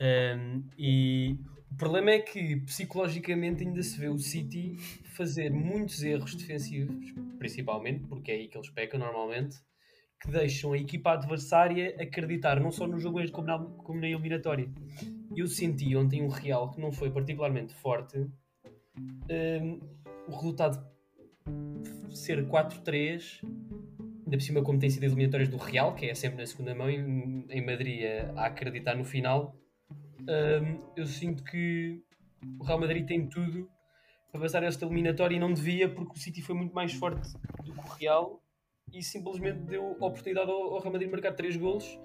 Um, e o problema é que psicologicamente ainda se vê o City fazer muitos erros defensivos, principalmente, porque é aí que eles pecam normalmente, que deixam a equipa adversária acreditar não só no jogo como na, como na eliminatória. Eu senti ontem um Real que não foi particularmente forte. Um, o resultado ser 4-3, ainda por cima como tem sido eliminatórias do Real, que é sempre na segunda mão, em, em Madrid a acreditar no final, um, eu sinto que o Real Madrid tem tudo para passar esta eliminatória e não devia, porque o City foi muito mais forte do que o Real e simplesmente deu oportunidade ao, ao Real Madrid marcar 3 golos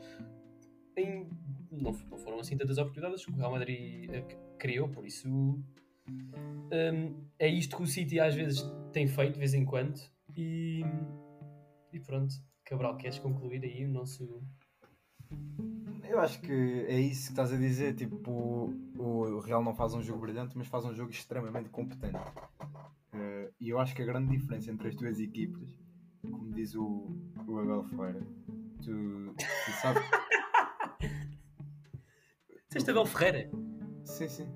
em. Não, não, foram assim tantas oportunidades que o Real Madrid eh, criou, por isso um, é isto que o City às vezes tem feito de vez em quando e, e pronto. Cabral, queres concluir aí o nosso eu acho que é isso que estás a dizer. Tipo, o, Real não faz um jogo brilhante, mas faz um jogo extremamente competente. Uh, e eu acho que a grande diferença entre as duas equipas, como diz o, o Abel Ferreira, tu, tu sabes. Disseste Abel Ferreira? Sim, sim.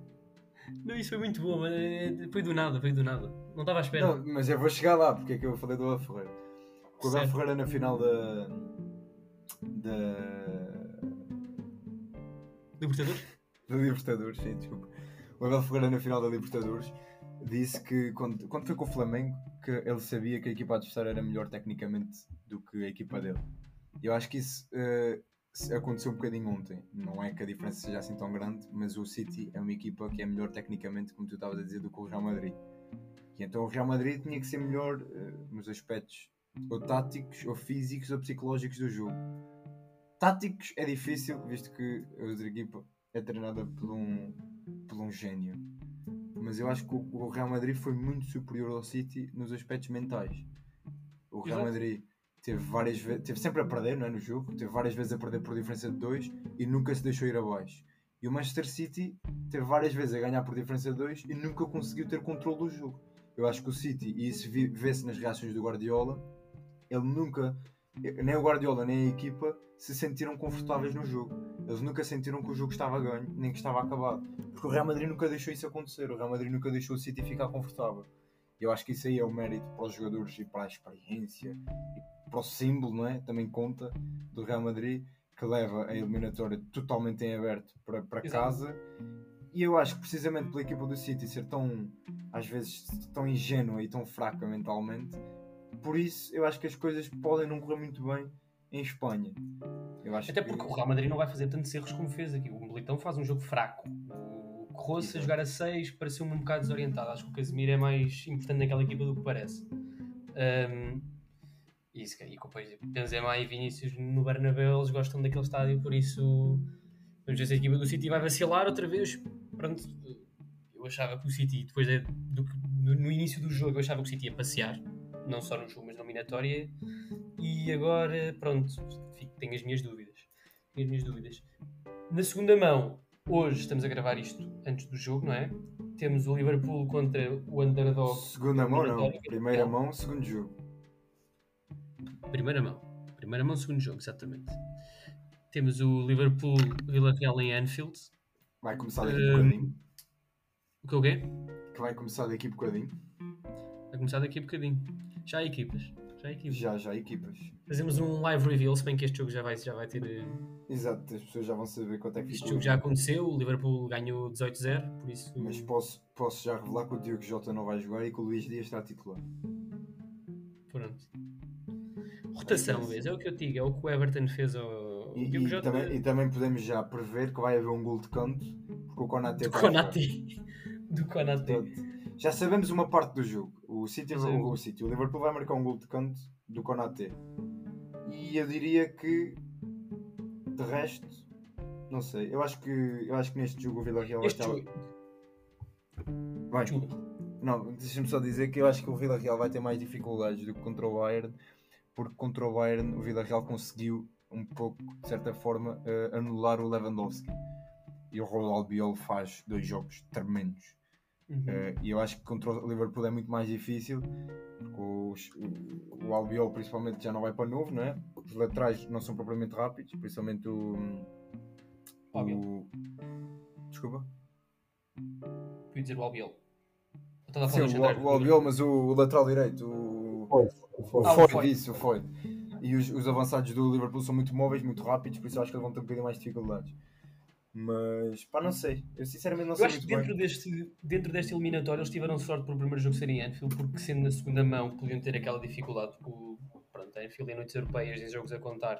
Não, isso foi muito bom, mas eh, foi do nada, foi do nada. Não estava à espera. Não, mas eu vou chegar lá, porque é que eu falei do Abel Ferreira. O Abel Ferreira na final da. da Libertadores? da Libertadores, sim, desculpa. O Abel Ferreira na final da Libertadores disse que quando, quando foi com o Flamengo que ele sabia que a equipa adversária era melhor tecnicamente do que a equipa dele. Eu acho que isso uh, aconteceu um bocadinho ontem. Não é que a diferença seja assim tão grande, mas o City é uma equipa que é melhor tecnicamente, como tu estavas a dizer, do que o Real Madrid. E então o Real Madrid tinha que ser melhor uh, nos aspectos ou táticos, ou físicos, ou psicológicos do jogo táticos é difícil, visto que a outra equipa é treinada por um, por um gênio. Mas eu acho que o Real Madrid foi muito superior ao City nos aspectos mentais. O Real Madrid teve várias vezes, teve sempre a perder não é, no jogo, teve várias vezes a perder por diferença de 2 e nunca se deixou ir abaixo. E o Manchester City teve várias vezes a ganhar por diferença de 2 e nunca conseguiu ter controle do jogo. Eu acho que o City, e isso vê-se nas reações do Guardiola, ele nunca nem o Guardiola nem a equipa se sentiram confortáveis no jogo. Eles nunca sentiram que o jogo estava ganho, nem que estava acabado. Porque o Real Madrid nunca deixou isso acontecer. O Real Madrid nunca deixou o City ficar confortável. Eu acho que isso aí é o mérito para os jogadores e para a experiência e para o símbolo, não é? Também conta do Real Madrid que leva a eliminatória totalmente em aberto para, para casa. E eu acho que precisamente pela equipa do City ser tão, às vezes, tão ingênua e tão fraca mentalmente, por isso eu acho que as coisas podem não correr muito bem em Espanha. Até porque que... o Real Madrid não vai fazer tantos erros como fez aqui. O Militão faz um jogo fraco. O Corroça a jogar a 6 pareceu-me um bocado desorientado. Acho que o Casemiro é mais importante naquela equipa do que parece. Um, e, e depois Benzema e Vinícius no Bernabéu eles gostam daquele estádio, por isso Vamos ver se a equipa do City vai vacilar outra vez. Pronto, eu achava que o City, depois de, do, no, no início do jogo, eu achava que o City ia passear, não só no jogo, mas na eliminatória. E agora, pronto, tenho as minhas dúvidas. Tenho as minhas dúvidas. Na segunda mão, hoje estamos a gravar isto antes do jogo, não é? Temos o Liverpool contra o Underdog. Segunda mão, não. Primeira mão, segundo jogo. Primeira mão. Primeira mão, segundo jogo, exatamente. Temos o Liverpool Vila Real em Anfield. Vai começar daqui Hum, a bocadinho. O que é o quê? Que vai começar daqui a bocadinho. Vai começar daqui a bocadinho. Já há equipas. Já há equipas. Já, já, equipas. Fazemos um live reveal, se bem que este jogo já vai, já vai ter. eh, Exato, as pessoas já vão saber quanto é que Este jogo já aconteceu, o Liverpool ganhou 18-0, por isso. Mas posso, posso já revelar que o Diogo Jota não vai jogar e que o Luís Dias está a titular. Pronto. Rotação, vês? É o que eu digo, é o que o Everton fez ao. E, Diogo e Jota- também, e também podemos já prever que vai haver um gol de canto, porque o Konaté Do. Konate. Do Konate. Já sabemos uma parte do jogo. O City, sabemos. o, City, o Liverpool vai marcar um gol de canto do Konaté. E eu diria que de resto, não sei. Eu acho que, eu acho que neste jogo o Villarreal vai estar. Vai. Não, deixa-me só dizer que eu acho que o Villarreal vai ter mais dificuldades do que contra o Bayern, porque contra o Bayern o Villarreal conseguiu um pouco, de certa forma, eh, anular o Lewandowski. E o Raul Albiol faz dois jogos tremendos. Uhum. Eh, e eu acho que contra o Liverpool é muito mais difícil, porque os- o, o Albiol principalmente já não vai para novo, não é? Os laterais não são propriamente rápidos, principalmente o. O Albiol. o desculpa? Fui dizer o Albiol. Eu estava a Sim, o, Xandar. o Albiol, mas o, o lateral direito, o. Foi, O foi. Ah, isso, Foyt. E os, os avançados do Liverpool são muito móveis, muito rápidos, por isso eu acho que eles vão ter um bocadinho mais de dificuldades. Mas, pá, não sei. Eu sinceramente não Eu sei acho que dentro bem. deste, dentro deste eliminatório eles tiveram sorte para o primeiro jogo ser em Anfield, porque sendo na segunda mão podiam ter aquela dificuldade. O, pronto, a Anfield em noites europeias, em jogos a contar,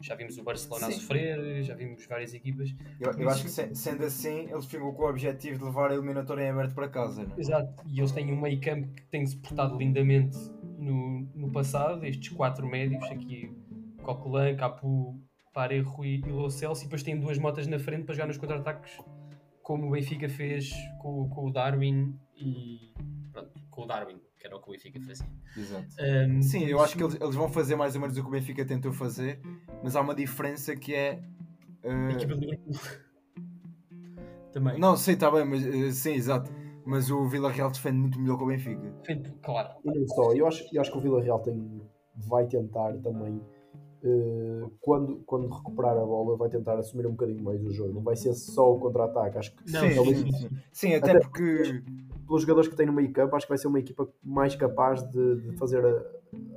já vimos o Barcelona a Sim. sofrer, já vimos várias equipas. Eu, eu acho que se- sendo assim, eles ficam com o objetivo de levar a eliminatória em aberto para casa, né? Exato. E eles têm um meio campo que tem-se portado lindamente no, no passado, estes quatro médios, aqui Coquelin, Capu, Parejo e, e Lo Celso, e depois têm duas motas na frente para jogar nos contra-ataques, como o Benfica fez com, com o Darwin e pronto, com o Darwin, que era o que o Benfica fazia. Exato. Um, Sim, eu acho que eles, eles vão fazer mais ou menos o que o Benfica tentou fazer, mas há uma diferença que é. A eh, equipa do Liverpool. Também. não, sei, está bem, mas eh, sim, exato. Mas o Villarreal defende muito melhor que o Benfica. Feito- Claro. E não só, eu acho, eu acho que o Vila Real tem, vai tentar também, eh, quando, quando recuperar a bola, vai tentar assumir um bocadinho mais o jogo. Não vai ser só o contra-ataque. Acho que Não, sim, ele- sim, sim. Sim, até, Até porque. pelos jogadores que tem no meio campo, acho que vai ser uma equipa mais capaz de, de fazer a,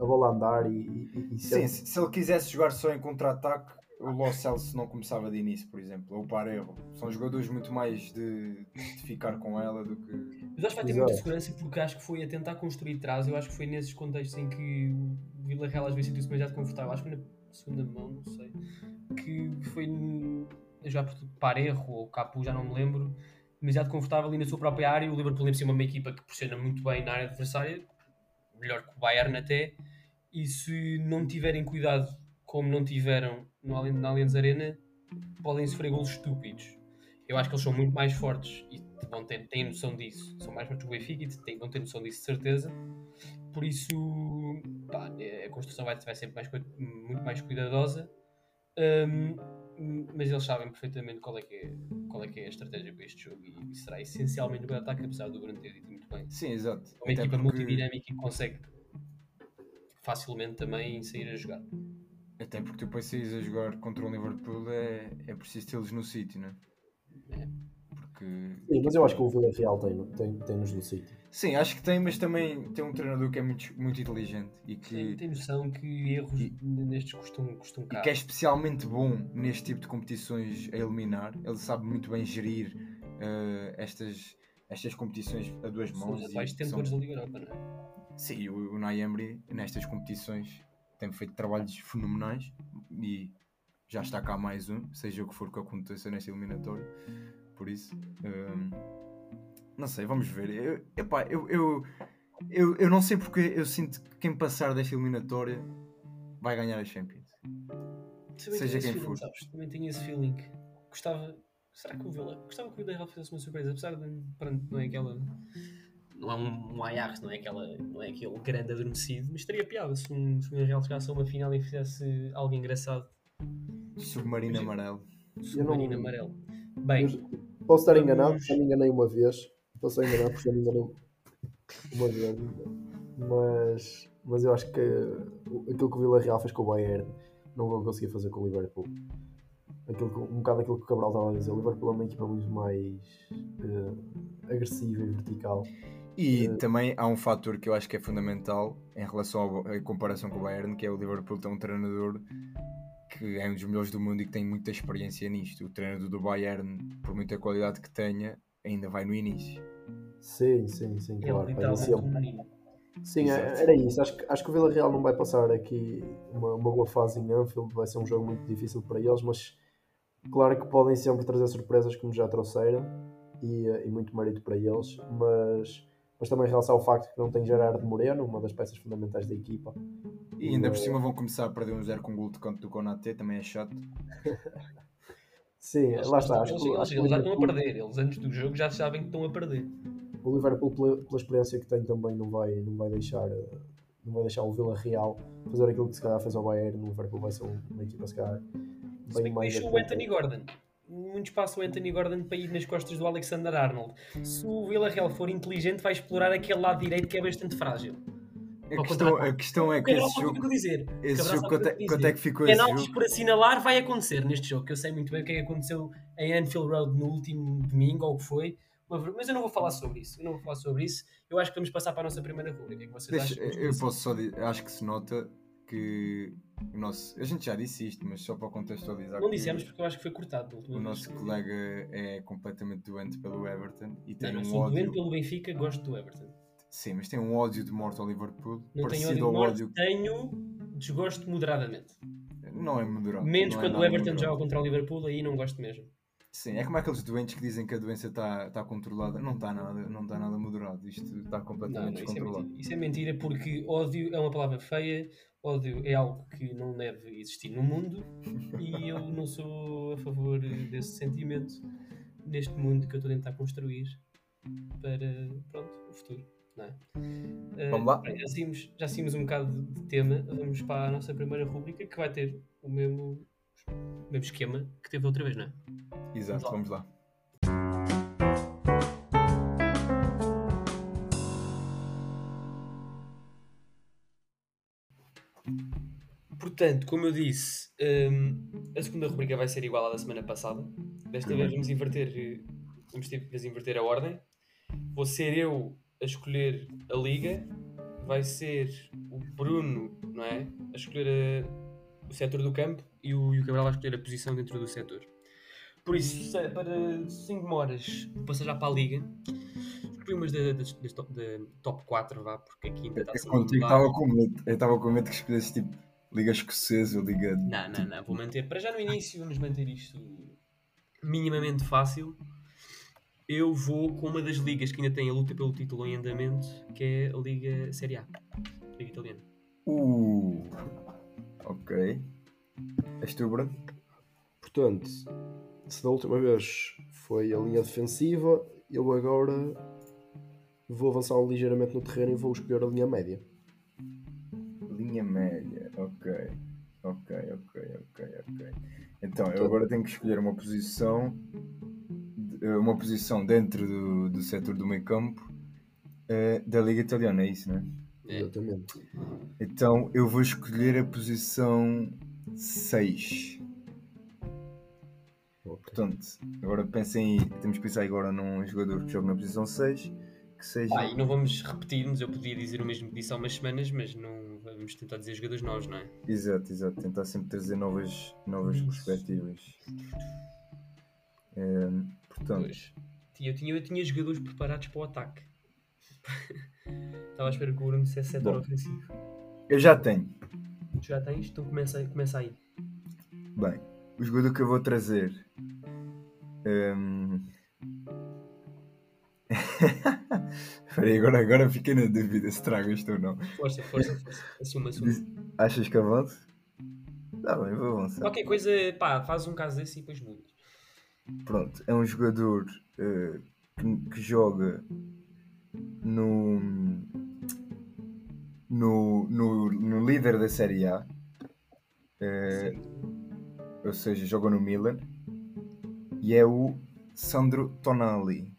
a bola andar e, e, e ser- Sim, se ele quisesse jogar só em contra-ataque, o Lo Celso não começava de início, por exemplo, ou o Parejo. São jogadores muito mais de, de ficar com ela do que. Mas acho que vai ter Exato. muita segurança porque acho que foi a tentar construir trás. Eu acho que foi nesses contextos em que o Vila Real às vezes sentiu-se demasiado confortável. Acho que foi na segunda mão, não sei. Que foi já por Parejo ou Capu, já não me lembro. Demasiado confortável ali na sua própria área. O Liverpool em cima é uma equipa que pressiona muito bem na área adversária, melhor que o Bayern até. E se não tiverem cuidado, como não tiveram no, na Allianz Arena, podem sofrer golos estúpidos. Eu acho que eles são muito mais fortes e vão ter, têm noção disso. São mais fortes que o Benfica e têm, vão ter noção disso de certeza. Por isso, pá, a construção vai, vai ser mais, muito mais cuidadosa. Hum, mas eles sabem perfeitamente qual é, que é, qual é que é a estratégia para este jogo e será essencialmente no ataque, apesar do Bruno ter dito muito bem. Sim, exato. É uma Até equipa porque- multidinâmica e que consegue facilmente também sair a jogar. Até porque depois saís a jogar contra o Liverpool é, é preciso tê-los no sítio, né? É. Porque. Sim, mas eu acho que o Vila Real tem, tem, tem-nos no sítio. Sim, acho que tem, mas também tem um treinador que é muito, muito inteligente e que, Tem, tem noção que erros E- nestes custam, custam e que é especialmente bom neste tipo de competições a eliminar. Ele sabe muito bem gerir eh, estas, estas competições a duas São mãos. os e atuais são- da Liga Europa, não é? Sim, o, o Naemri nestas competições tem feito trabalhos fenomenais e já está cá mais um, seja o que for que aconteça nesta eliminatória. Por isso, hum, não sei, vamos ver. Eu, epá, eu, eu, eu, eu não sei porque eu sinto que quem passar desta eliminatória vai ganhar a Champions. Também Seja quem feeling, for. sabes? Também tenho esse feeling. gostava. Será que o Vila. Gostava que o Vila Real fizesse uma surpresa, apesar de. Pronto, não é aquela. Não é um, um Ajax, não é, aquela, não é aquele grande adormecido, mas teria piada se um, se o Vila Real chegasse a uma final e fizesse algo engraçado. Submarino amarelo. Submarino amarelo. Bem, Posso estar Vamos- enganado, já me enganei uma vez. Posso estar enganado porque já me enganei uma vez. Mas, mas eu acho que aquilo que o Vila Real fez com o Bayern não vão conseguir fazer com o Liverpool. Aquilo, que- um bocado aquilo que o Cabral estava a dizer. O Liverpool é uma equipa muito mais eh, agressiva e vertical. E Eh, também há um fator que eu acho que é fundamental em relação ao, em comparação com o Bayern, que é o Liverpool tem um treinador que é um dos melhores do mundo e que tem muita experiência nisto. O treinador do Bayern, por muita qualidade que tenha, ainda vai no início. Sim, sim, sim, ele claro. Vai literalmente um. Sim, é- Exato. era isso. Acho que, acho que o Vila Real não vai passar aqui uma, uma boa fase em Anfield. Vai ser um jogo muito difícil para eles, mas claro que podem sempre trazer surpresas como já trouxeram e, eh, e muito mérito para eles. Mas, mas também realçar o facto que não tem Gerardo Moreno, uma das peças fundamentais da equipa. E ainda por cima vão começar a perder um zero com gol de canto do Konaté, também é chato. Sim, Eles, lá está. Acho eles, que, eles- acho que eles o já estão a perder. Eles antes do jogo já sabem que estão a perder. O Liverpool, pela, pela experiência que tem, também não vai, não vai deixar. Não vai deixar o Vila Real fazer aquilo que se calhar fez ao Bayern. O Liverpool vai ser um- uma equipa, se calhar, Se bem bem que mais deixou o. Anthony Gordon. Muito espaço o Anthony Gordon para ir nas costas do Alexander Arnold. Se o Villarreal for inteligente, vai explorar aquele lado direito que é bastante frágil. A questão, a questão é que Cabral esse jogo, dizer. esse Cabral jogo quanto, é, quanto dizer. é que ficou esse Penaltis jogo? por assinalar vai acontecer neste jogo, que eu sei muito bem o que é que aconteceu em Anfield Road no último domingo, ou o que foi. Mas eu não vou falar sobre isso. Eu não vou falar sobre isso. Eu acho que vamos passar para a nossa primeira rubrica. É que vocês Deixa- acham? eu posso só dizer, acho que se nota que o nosso, a gente já disse isto, mas só para contextualizar Não dissemos porque eu acho que foi cortado. o nosso colega é completamente doente pelo Everton e tem não, um sou ódio. doente pelo Benfica, gosto do Everton. Sim, mas tem um ódio de morte ao Liverpool, Não tenho parecido ódio ao morte, ódio. tenho desgosto moderadamente. Não é moderado. Menos não é quando o Everton moderado. joga contra o Liverpool, aí não gosto mesmo. Sim, é como aqueles doentes que dizem que a doença está tá controlada. Não está nada, não tá nada moderado. Isto está Não, completamente não, isso é descontrolado. mentira. Isso é mentira porque ódio é uma palavra feia, ódio é algo que não deve existir no mundo e eu não sou a favor desse sentimento neste mundo que eu estou a tentar construir para pronto, o futuro. Não é? Ah, Vamos lá? já, saímos, já saímos um bocado de tema, vamos para a nossa primeira rubrica que vai ter o mesmo, mesmo esquema que teve outra vez, não é? Exato, Vamos lá. Portanto, como eu disse, hum, a segunda rubrica vai ser igual à da semana passada. Desta Uhum. vez vamos inverter, eh, vamos ter inverter a ordem. Vou ser eu a escolher a liga, vai ser o Bruno, não é? A escolher a- o setor do campo e o, e o Cabral vai escolher a posição dentro do setor. Por isso, se- para 5 horas, passar já para a liga. Escolhi umas da- das, top, da top 4, vá, porque aqui ainda está Eu assim contigo lá. estava com medo. Eu estava com medo que escolhesse tipo Liga Escocesa ou Liga. Não, não, não. Vou manter. Para já no início, vamos manter isto minimamente fácil. Eu vou com uma das ligas que ainda tem a luta pelo título em andamento, que é a Liga Série A, Liga Italiana. Uh, ok. És tu, Bruno? Portanto, se da última vez foi a linha defensiva, eu agora vou avançar ligeiramente no terreno e vou escolher a linha média. Linha média, ok. Ok, ok, ok, ok. Então, eu agora tenho que escolher uma posição, de- uma posição dentro do, do setor do meio campo eh, da Liga Italiana, é isso, não? É. Exatamente. Então, eu vou escolher a posição 6. Ok. Portanto, agora pensem aí, temos que pensar agora num jogador que joga na posição 6, que seja. Ah, e não vamos repetir-nos, eu podia dizer o mesmo que disse há umas semanas, mas não vamos tentar dizer jogadores novos, não é? Exato, exato. Tentar sempre trazer novas, novas Isso. perspectivas. Ehm, portanto, Pois. Eu tinha, eu tinha jogadores preparados para o ataque. Estava à espera que o Bruno dissesse setor ofensivo. eu já tenho. Tu já tens? Então começa, aí- começa aí. Bem, o jogador que eu vou trazer. ehm, Espera aí, agora, agora fiquei na dúvida se trago isto ou não. Força, força, força. Assuma, assuma. Achas que avanço? Tá bem, vou avançar. Qualquer coisa, pá, faz um caso desse e depois mudas. pronto, é um jogador eh, que, que joga no, no, no, no líder da Série A, eh, ou seja, joga no Milan, e é o Sandro Tonali.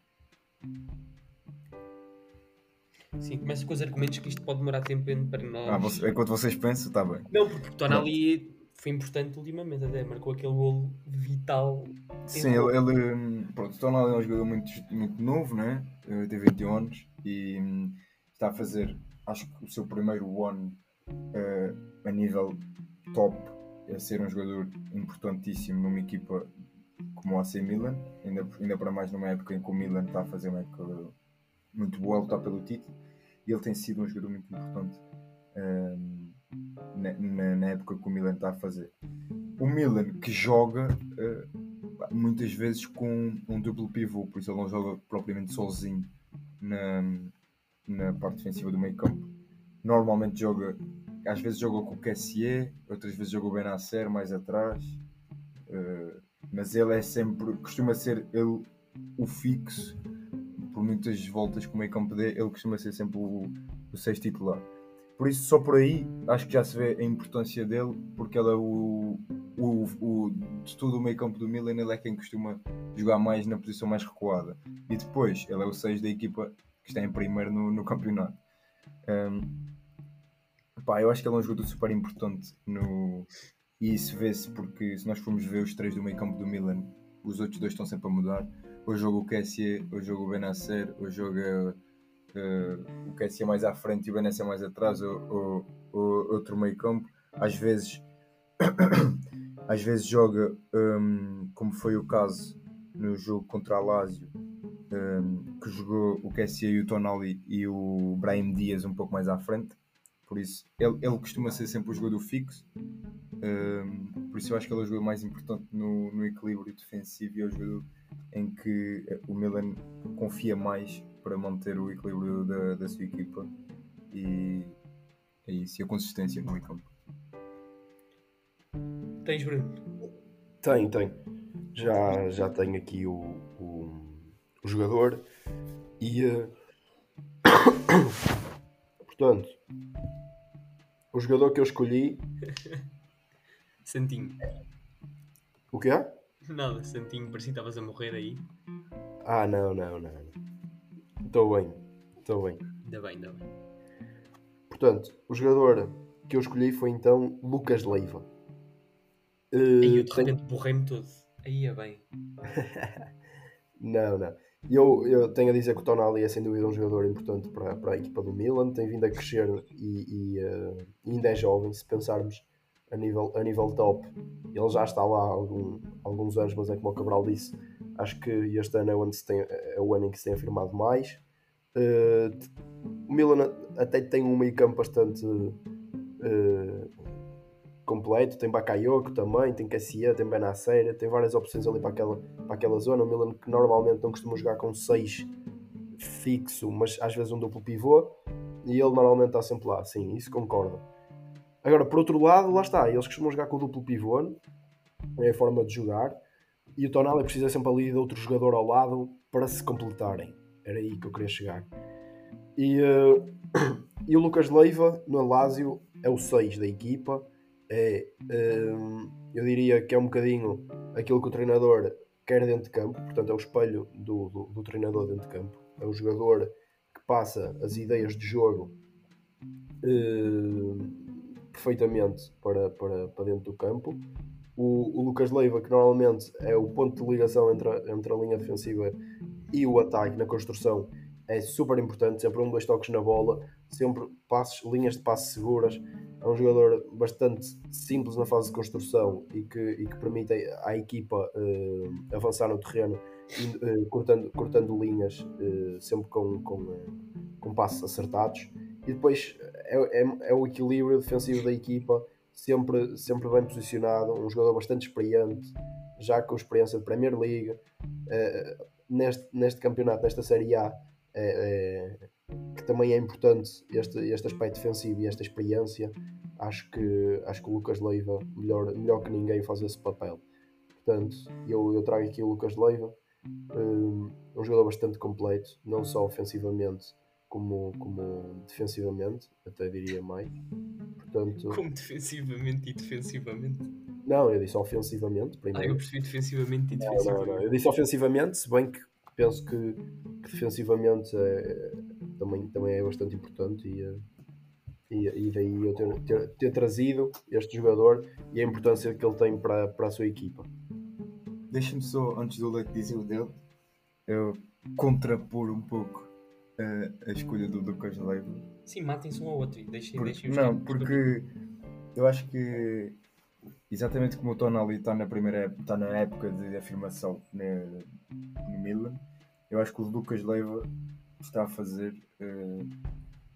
Sim, começa com os argumentos que isto pode demorar tempo em- para nós. Ah, você- enquanto vocês pensam, está bem. Não, porque Tonali foi importante ultimamente, até marcou aquele golo vital. Sim, ele, ele pronto, Tonali é um jogador muito, muito novo, né? Eh, tem 21 anos e hum, está a fazer, acho que o seu primeiro one eh, a nível top é ser um jogador importantíssimo numa equipa como o AC Milan, ainda, ainda para mais numa época em que o Milan está a fazer uma época muito boa a lutar pelo título e ele tem sido um jogador muito importante hum, na, na- na época que o Milan está a fazer. O Milan que joga eh, muitas vezes com um duplo pivô, por isso ele não joga propriamente sozinho na, na parte defensiva do meio campo. Normalmente joga, às vezes joga com o Cassier, outras vezes joga o Benacer mais atrás, eh, mas ele é sempre, costuma ser ele o fixo, por muitas voltas que o meio campo dê, ele costuma ser sempre o, o sexto titular. Por isso, só por aí, acho que já se vê a importância dele, porque ele é o, o, o de todo o meio campo do Milan, ele é quem costuma jogar mais na posição mais recuada. E depois, ele é o 6 da equipa que está em primeiro no, no campeonato. Um, pá, eu acho que ele é um jogador super importante no... e isso vê-se porque se nós formos ver os três do meio campo do Milan, os outros dois estão sempre a mudar. Hoje joga o Kessie, hoje joga o Benacer, hoje joga uh, o Kessie mais à frente e o Benacer mais atrás, ou, ou, ou outro meio campo. Às vezes às vezes joga um, como foi o caso no jogo contra a Lazio um, que jogou o Kessie e o Tonali e o Brahim Dias um pouco mais à frente por isso ele, ele costuma ser sempre o jogador fixo um, por isso eu acho que ele é o jogador mais importante no, no equilíbrio defensivo e é o jogador em que o Milan confia mais para manter o equilíbrio da, da sua equipa e é isso, e a consistência no meio campo Tens, Bruno? Tenho, tenho. Já, já tenho aqui o, o, o jogador e eh, portanto o jogador que eu escolhi Santinho. o que é? Nada, Santinho, parecia que estavas a morrer aí. Ah não, não, não. Estou bem, estou bem. Ainda bem, ainda bem. Portanto, o jogador que eu escolhi foi então Lucas Leiva. Eh, Aí eu de tenho- repente borrei-me todo. Aí é bem. Não, não. Eu, eu tenho a dizer que o Tonali é sem dúvida um jogador importante para, para a equipa do Milan, tem vindo a crescer e, e, eh, ainda é jovem, se pensarmos a nível, a nível top. Ele já está lá há algum, alguns anos, mas é como o Cabral disse, acho que este ano é o ano, tem, é o ano em que se tem afirmado mais. Eh, o Milan até tem um meio campo bastante eh, completo, tem Bakayoko também, tem Cassia, tem Benacer, tem várias opções ali para aquela, para aquela zona. O Milan que normalmente não costuma jogar com 6 fixo, mas às vezes um duplo pivô, e ele normalmente está sempre lá, sim, isso concordo. Agora, por outro lado, lá está, eles costumam jogar com o duplo pivô, é a forma de jogar, e o Tonali precisa sempre ali de outro jogador ao lado para se completarem. Era aí que eu queria chegar. E, eh, e o Lucas Leiva, no Lazio, é o 6 da equipa, é, hum, eu diria que é um bocadinho aquilo que o treinador quer dentro de campo, portanto é o espelho do, do, do treinador dentro de campo, é o jogador que passa as ideias de jogo hum, perfeitamente para, para, para dentro do campo. O, o Lucas Leiva, que normalmente é o ponto de ligação entre a, entre a linha defensiva e o ataque na construção, é super importante, sempre um, dois toques na bola, sempre passes, linhas de passe seguras. É um jogador bastante simples na fase de construção e que, e que permite à equipa eh, avançar no terreno, eh, cortando, cortando linhas, eh, sempre com, com, com passos acertados. E depois é, é, é o equilíbrio defensivo da equipa, sempre, sempre bem posicionado. Um jogador bastante experiente, já com experiência de Premier League. Neste, neste campeonato, nesta Série A, é, que também é importante este, este aspecto defensivo e esta experiência. Acho que, acho que o Lucas Leiva, melhor, melhor que ninguém, faz esse papel. Portanto, eu, eu trago aqui o Lucas Leiva, um, um jogador bastante completo, não só ofensivamente como, como defensivamente, até diria mais. Portanto, Como defensivamente e defensivamente. não, eu disse ofensivamente Ah, primeiro. eu percebi defensivamente e Não, não, defensivamente. não. Eu disse ofensivamente, se bem que penso que, que defensivamente é- também, também é bastante importante e, eh, e, e daí eu ter, ter, ter trazido este jogador e a importância que ele tem para, para a sua equipa. Deixa-me só, antes do Leite dizer o dele, eu contrapor um pouco eh, a escolha do Lucas Leiva. Sim, matem-se um ao outro e deixem, Por- deixem não, porque eu acho que exatamente como o Tonali está na primeira ép- está na época de afirmação né, no Milan, eu acho que o Lucas Leiva está a fazer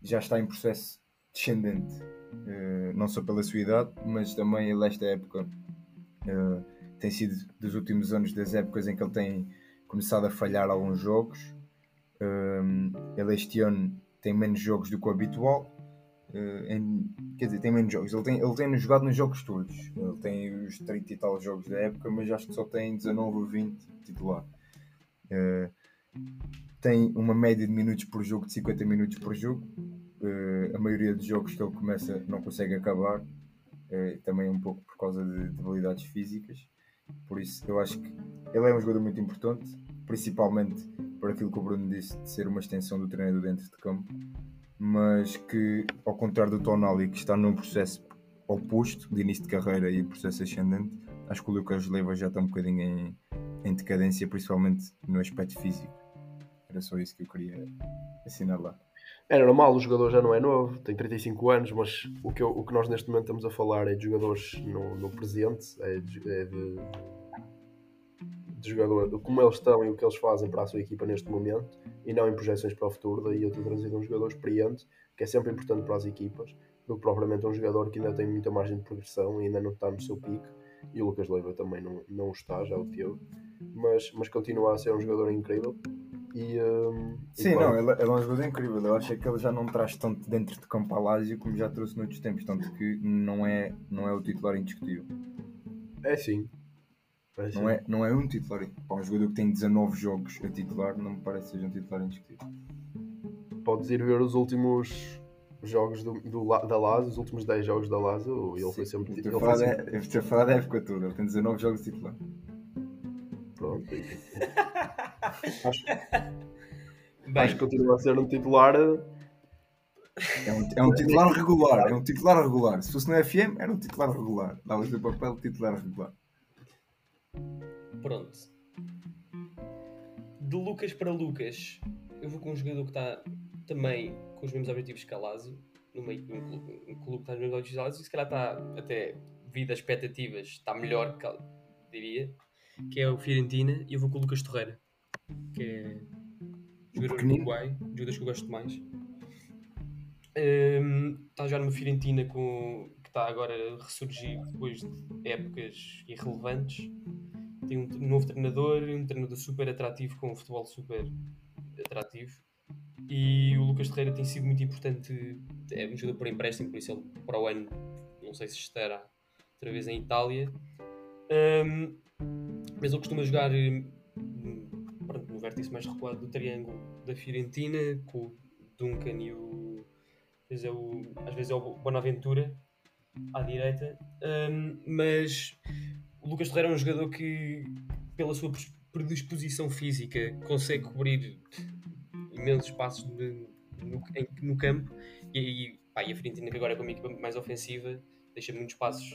já está em processo descendente, eh, não só pela sua idade, mas também ele esta época eh, tem sido dos últimos anos das épocas em que ele tem começado a falhar alguns jogos. Ele este ano tem menos jogos do que o habitual. Em- quer dizer, tem menos jogos. Ele tem, ele tem jogado nos jogos todos. Ele tem os 30 e tal jogos da época, mas acho que só tem 19 ou 20 titular. Uh, tem uma média de minutos por jogo de 50 minutos por jogo. Uh, a maioria dos jogos que ele começa não consegue acabar. Uh, também um pouco por causa de debilidades físicas. Por isso, eu acho que ele é um jogador muito importante, principalmente por aquilo que o Bruno disse de ser uma extensão do treinador dentro de campo, mas que, ao contrário do Tonali, que está num processo oposto de início de carreira e processo ascendente, acho que o Lucas Leiva já está um bocadinho em, em decadência, principalmente no aspecto físico. Era só isso que eu queria assinalar. É normal, o jogador já não é novo, tem 35 anos, mas o que, eu- o que nós neste momento estamos a falar é de jogadores no, no presente, é de, é de, de jogador, de como eles estão e o que eles fazem para a sua equipa neste momento e não em projeções para o futuro. Daí eu tenho trazido um jogador experiente, que é sempre importante para as equipas, do que propriamente um jogador que ainda tem muita margem de progressão e ainda não está no seu pico. E o Lucas Leiva também não, não está, já o teve, mas, mas continua a ser um jogador incrível. E, e Sim, pronto. não, ele, ele é um jogador incrível. Eu acho que ele já não traz tanto dentro de campo a Lásio como já trouxe noutros tempos, tanto que não é, não é o titular indiscutível. É sim. É sim. Não é, não é um titular. Para um jogador que tem 19 jogos a titular, não me parece que seja um titular indiscutível. Podes ir ver os últimos jogos do, do, da Lazio, os últimos 10 jogos da Lazio, ele foi sempre. Ele estou a falar sempre falar da época toda, ele tem 19 jogos de titular. pronto. acho, Bem, acho que continua a ser um titular. É um, é um titular regular, é um titular regular. Se fosse no FM, era um titular regular. Dava-lhe o papel de titular regular. pronto. De Lucas para Lucas, eu vou com um jogador que está também com os mesmos objetivos que a Lazio, no meio de um clube, um clube que está nos mesmos objetivos que a Lazio, e se calhar está até devido às expectativas, está melhor, que, a- diria, que é o Fiorentina, e eu vou com o Lucas Torreira, que é jogador pequenino. uruguai, jogadores que eu gosto mais. Hum, está a jogar numa Fiorentina com, que está agora a ressurgir depois de épocas irrelevantes. Tem um, um novo treinador, um treinador super atrativo com um futebol super atrativo. E o Lucas Terreira tem sido muito importante. É um jogador por empréstimo, por isso ele para o ano não sei se estará outra vez em Itália. Hum, mas ele costuma jogar hum, vértice mais recuado do triângulo da Fiorentina, com o Duncan e o. Às vezes é o, às vezes é o Bonaventura à direita. Hum, mas o Lucas Torreira é um jogador que, pela sua predisposição física, consegue cobrir imensos espaços de- no, em- no campo. E, e, pá, e a Fiorentina, que agora é com uma equipa mais ofensiva, deixa muitos passos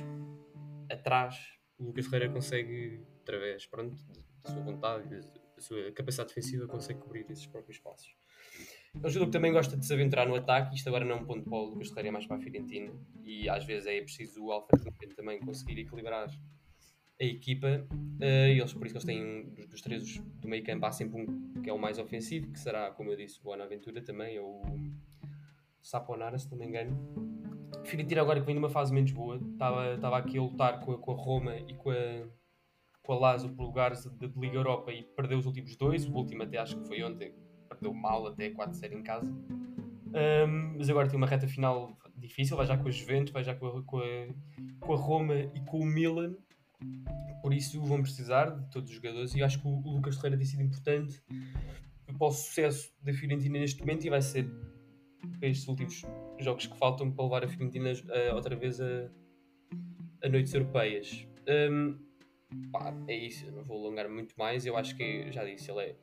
atrás. O Lucas Ferreira consegue, através pronto, da sua vontade, da sua capacidade defensiva, consegue cobrir esses próprios espaços. É um jogador que também gosta de se aventurar no ataque. Isto agora não é um ponto para o Lucas Ferreira, é mais para a Fiorentina. E às vezes é preciso o Alfred Duncan também conseguir equilibrar a equipa. E eles, por isso que eles têm dos, dos três do meio campo, há sempre um que é o mais ofensivo, que será, como eu disse, o Bonaventura também, ou o Saponara, se não me engano. Fiorentina agora que vem numa fase menos boa, estava estava aqui a lutar com a, com a Roma e com a, com a por lugares de, de Liga Europa e perdeu os últimos dois, o último até acho que foi ontem, perdeu mal até 4-0 em casa. Ahm, mas agora tem uma reta final difícil, vai já com a Juventus, vai já com a, com a, com a Roma e com o Milan. Por isso vão precisar de todos os jogadores e acho que o, o Lucas Torreira tem sido importante para o sucesso da Fiorentina neste momento e vai ser para estes últimos jogos que faltam para levar a Fiorentina uh, outra vez a, a noites europeias. Um, pá, é isso, eu não vou alongar muito mais. Eu acho que, já disse, ele é,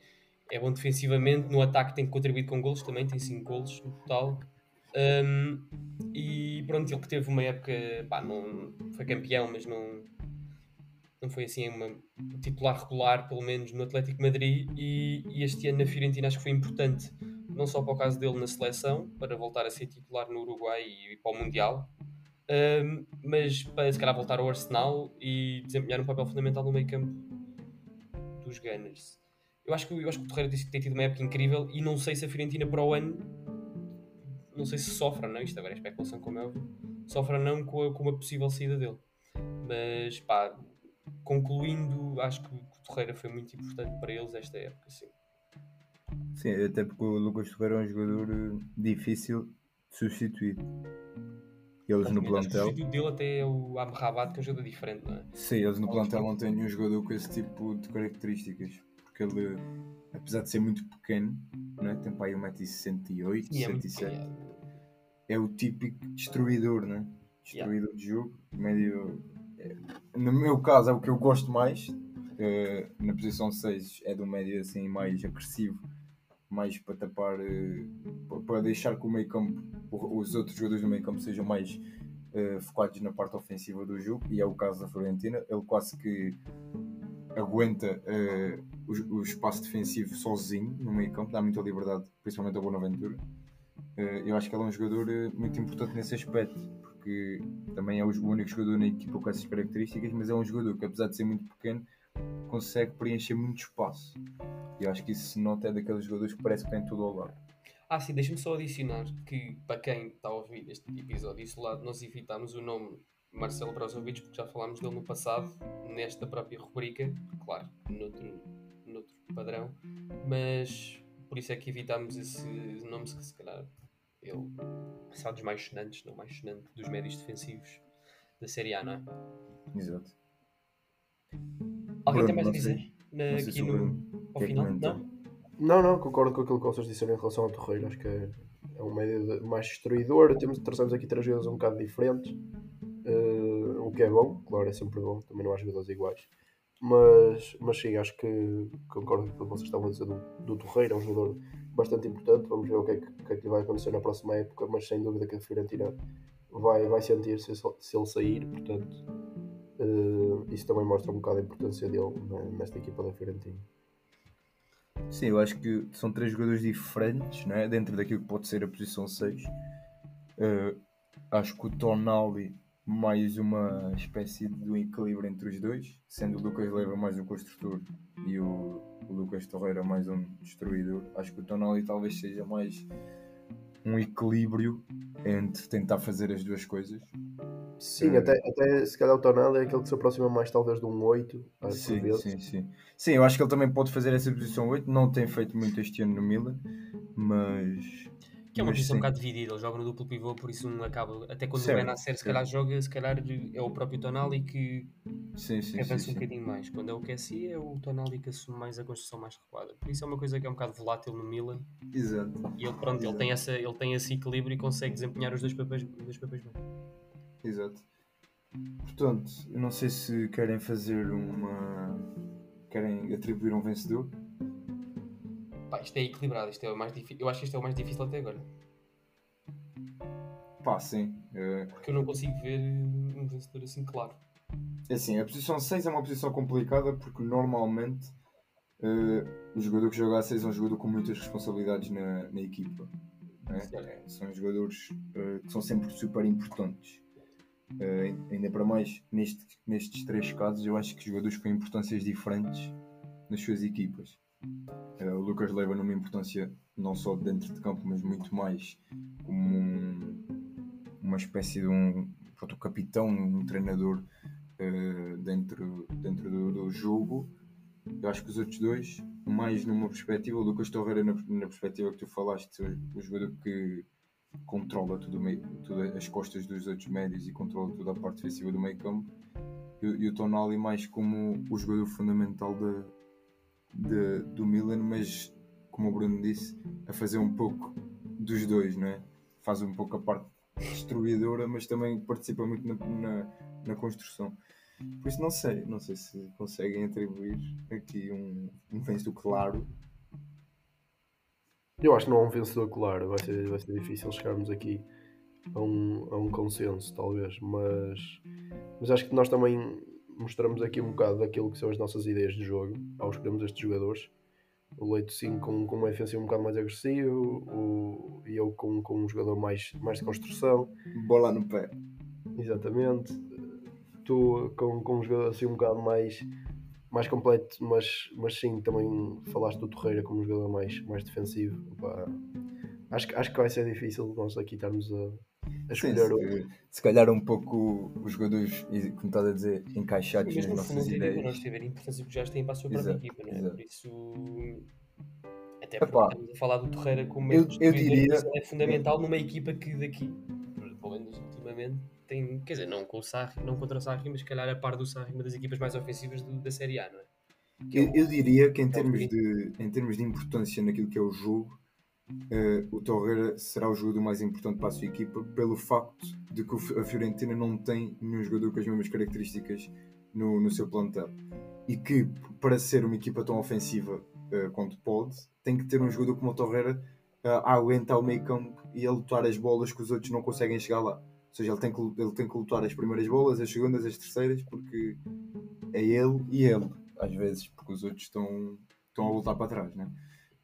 é bom defensivamente. No ataque tem contribuído com golos também, tem 5 golos no total. Um, e pronto, ele que teve uma época, pá, não, foi campeão, mas não, não foi assim uma titular regular, pelo menos no Atlético Madrid. E, e este ano na Fiorentina acho que foi importante, não só para o caso dele na seleção, para voltar a ser titular no Uruguai e, e para o Mundial, um, mas para se calhar voltar ao Arsenal e desempenhar um papel fundamental no meio campo dos Gunners. Eu acho que, eu acho que o Torreira disse que tem tido uma época incrível e não sei se a Fiorentina para o ano não sei se sofre ou não, isto agora é especulação como é óbvio, sofre ou não com, a, com uma possível saída dele. Mas pá, concluindo, acho que o Torreira foi muito importante para eles esta época, sim. Sim, até porque o Lucas Torreira é um jogador eh, difícil de substituir. Eles no plantel. O dele até é o Amrabat, que é um jogador diferente, não é? Sim, eles no plantel não têm nenhum jogador com esse tipo de características. Porque ele, apesar de ser muito pequeno, não é? tem para aí 1,68m, 67 é, é o típico destruidor, né? Destruidor yeah. de jogo, médio. É, no meu caso, é o que eu gosto mais. Uh, na posição 6 é do médio assim mais agressivo, mais para tapar, uh, para deixar que o meio campo, os outros jogadores do meio campo sejam mais uh, focados na parte ofensiva do jogo, e é o caso da Florentina. Ele quase que aguenta o, o, espaço defensivo sozinho no meio campo, dá muita liberdade, principalmente ao Bonaventura. Uh, eu acho que ele é um jogador uh, muito importante nesse aspecto, porque também é o, único jogador na equipa com essas características, mas é um jogador que, apesar de ser muito pequeno, consegue preencher muito espaço. E eu acho que isso se nota é daqueles jogadores que parece que tem tudo ao lado. Ah, sim, deixa-me só adicionar que, para quem está a ouvir este episódio isolado, nós evitámos o nome Marcelo Brozovic, porque já falámos dele no passado, nesta própria rubrica, claro, noutro, noutro padrão, mas por isso é que evitámos esse nome, se calhar ele será dos mais sonantes, não mais sonante dos médios defensivos da Série A, não é? Exato. Alguém tem mais a dizer? Na, aqui no, ao final? Não? Não, não, concordo com aquilo que vocês disseram em relação ao Torreiro. Acho que é, é um médio mais destruidor. Temos, traçamos aqui três jogadores um bocado diferentes, uh, o que é bom, claro, é sempre bom. Também não há jogadores iguais. Mas, mas sim, acho que concordo com o que vocês estavam a dizer do, do Torreiro. É um jogador bastante importante. Vamos ver o que é que, que, é que vai acontecer na próxima época, mas sem dúvida que a Fiorentina vai, vai sentir se, se ele sair. Portanto, uh, isso também mostra um bocado a importância dele nesta equipa da Fiorentina. Sim, eu acho que são três jogadores diferentes né? dentro daquilo que pode ser a posição 6. Uh, eh, acho que o Tonali mais uma espécie de um equilíbrio entre os dois, sendo o Lucas Leiva mais um construtor e o, o Lucas Torreira mais um destruidor. Acho que o Tonali talvez seja mais um equilíbrio entre tentar fazer as duas coisas. Sim, uh, até, até se calhar o Tonali é aquele que se aproxima mais talvez de um 8. Sim, sim, sim. Sim, eu acho que ele também pode fazer essa posição 8. Não tem feito muito este ano no Milan, mas que é uma posição um bocado dividida, ele joga no duplo pivô, por isso um acaba. Até quando certo, o Benacer se calhar joga, se calhar é o próprio Tonali que, sim, sim, que avança sim, um bocadinho mais. Quando é o QSI é o Tonali que assume mais a construção mais recuada. Por isso é uma coisa que é um bocado volátil no Milan. Exato. E ele, pronto, Exato. Ele, tem essa, ele tem esse equilíbrio e consegue desempenhar os dois papéis, os dois papéis bem. Exato. Portanto, eu não sei se querem fazer uma. querem atribuir um vencedor. Pá, isto é equilibrado, isto é o mais difícil. Eu acho que isto é o mais difícil até agora. Pá, sim. Uh... Porque eu não consigo ver um vencedor assim claro. É assim, a posição 6 é uma posição complicada porque normalmente uh, o jogador que joga a 6 é um jogador com muitas responsabilidades na, na equipa. É? São jogadores uh, que são sempre super importantes. Uh, ainda para mais neste, nestes três casos, eu acho que jogadores com importâncias diferentes nas suas equipas. Uh, o Lucas leva numa importância não só dentro de campo, mas muito mais como um, uma espécie de um pronto, capitão, um treinador uh, dentro, dentro do, do, jogo. Eu acho que os outros dois, mais numa perspectiva, o Lucas Torreira na, na perspectiva que tu falaste, o, o jogador que controla tudo, meio, todas as costas dos outros médios e controla toda a parte defensiva do meio campo. e, o- Tonali mais como o jogador fundamental da- de- do Milan, mas como o Bruno disse, a fazer um pouco dos dois, não é? Faz um pouco a parte destruidora, mas também participa muito na, na, na construção. Por isso não sei, não sei se conseguem atribuir aqui um, um vencedor claro. Eu acho que não há um vencedor claro, vai ser, vai ser difícil chegarmos aqui a um, a um consenso, talvez, mas, mas acho que nós também mostramos aqui um bocado daquilo que são as nossas ideias de jogo ao escolhermos estes jogadores. O Leito sim com, com uma defensiva um bocado mais agressivo, o, e eu com, com um jogador mais, mais de construção, Bola no pé. exatamente. Tu com, com um jogador assim um bocado mais, mais completo, mas, mas sim, também falaste do Torreira como um jogador mais, mais defensivo. Pá, acho, que- acho que vai ser difícil nós aqui estarmos a, a Sim, escolher o. se, se calhar um pouco os jogadores, como estás a dizer, encaixados Mas nas no fundo, nossas ideias. nós ter a importância que gajos têm para a sua própria equipa, não é? exato. Por isso. Até Epá, porque estamos a falar do Torreira como eu- eu diria- mas é fundamental numa equipa que daqui, pelo menos ultimamente, tem. Quer dizer, não com o Sarri, não contra o Sarri, mas se calhar a par do Sarri, uma das equipas mais ofensivas do- da Série A, não é? É Eu, eu diria que em é termos, de, em termos de importância naquilo que é o jogo, eh, o Torreira será o jogador mais importante para a sua equipa pelo facto de que a Fiorentina não tem nenhum jogador com as mesmas características no, no seu plantel. E que, para ser uma equipa tão ofensiva eh, quanto pode, tem que ter um jogador como o Torreira eh, a aguentar o meio campo e a lutar as bolas que os outros não conseguem chegar lá. Ou seja, ele tem que, ele tem que lutar as primeiras bolas, as segundas, as terceiras, porque é ele e ele, às vezes, porque os outros estão, estão a lutar para trás, né?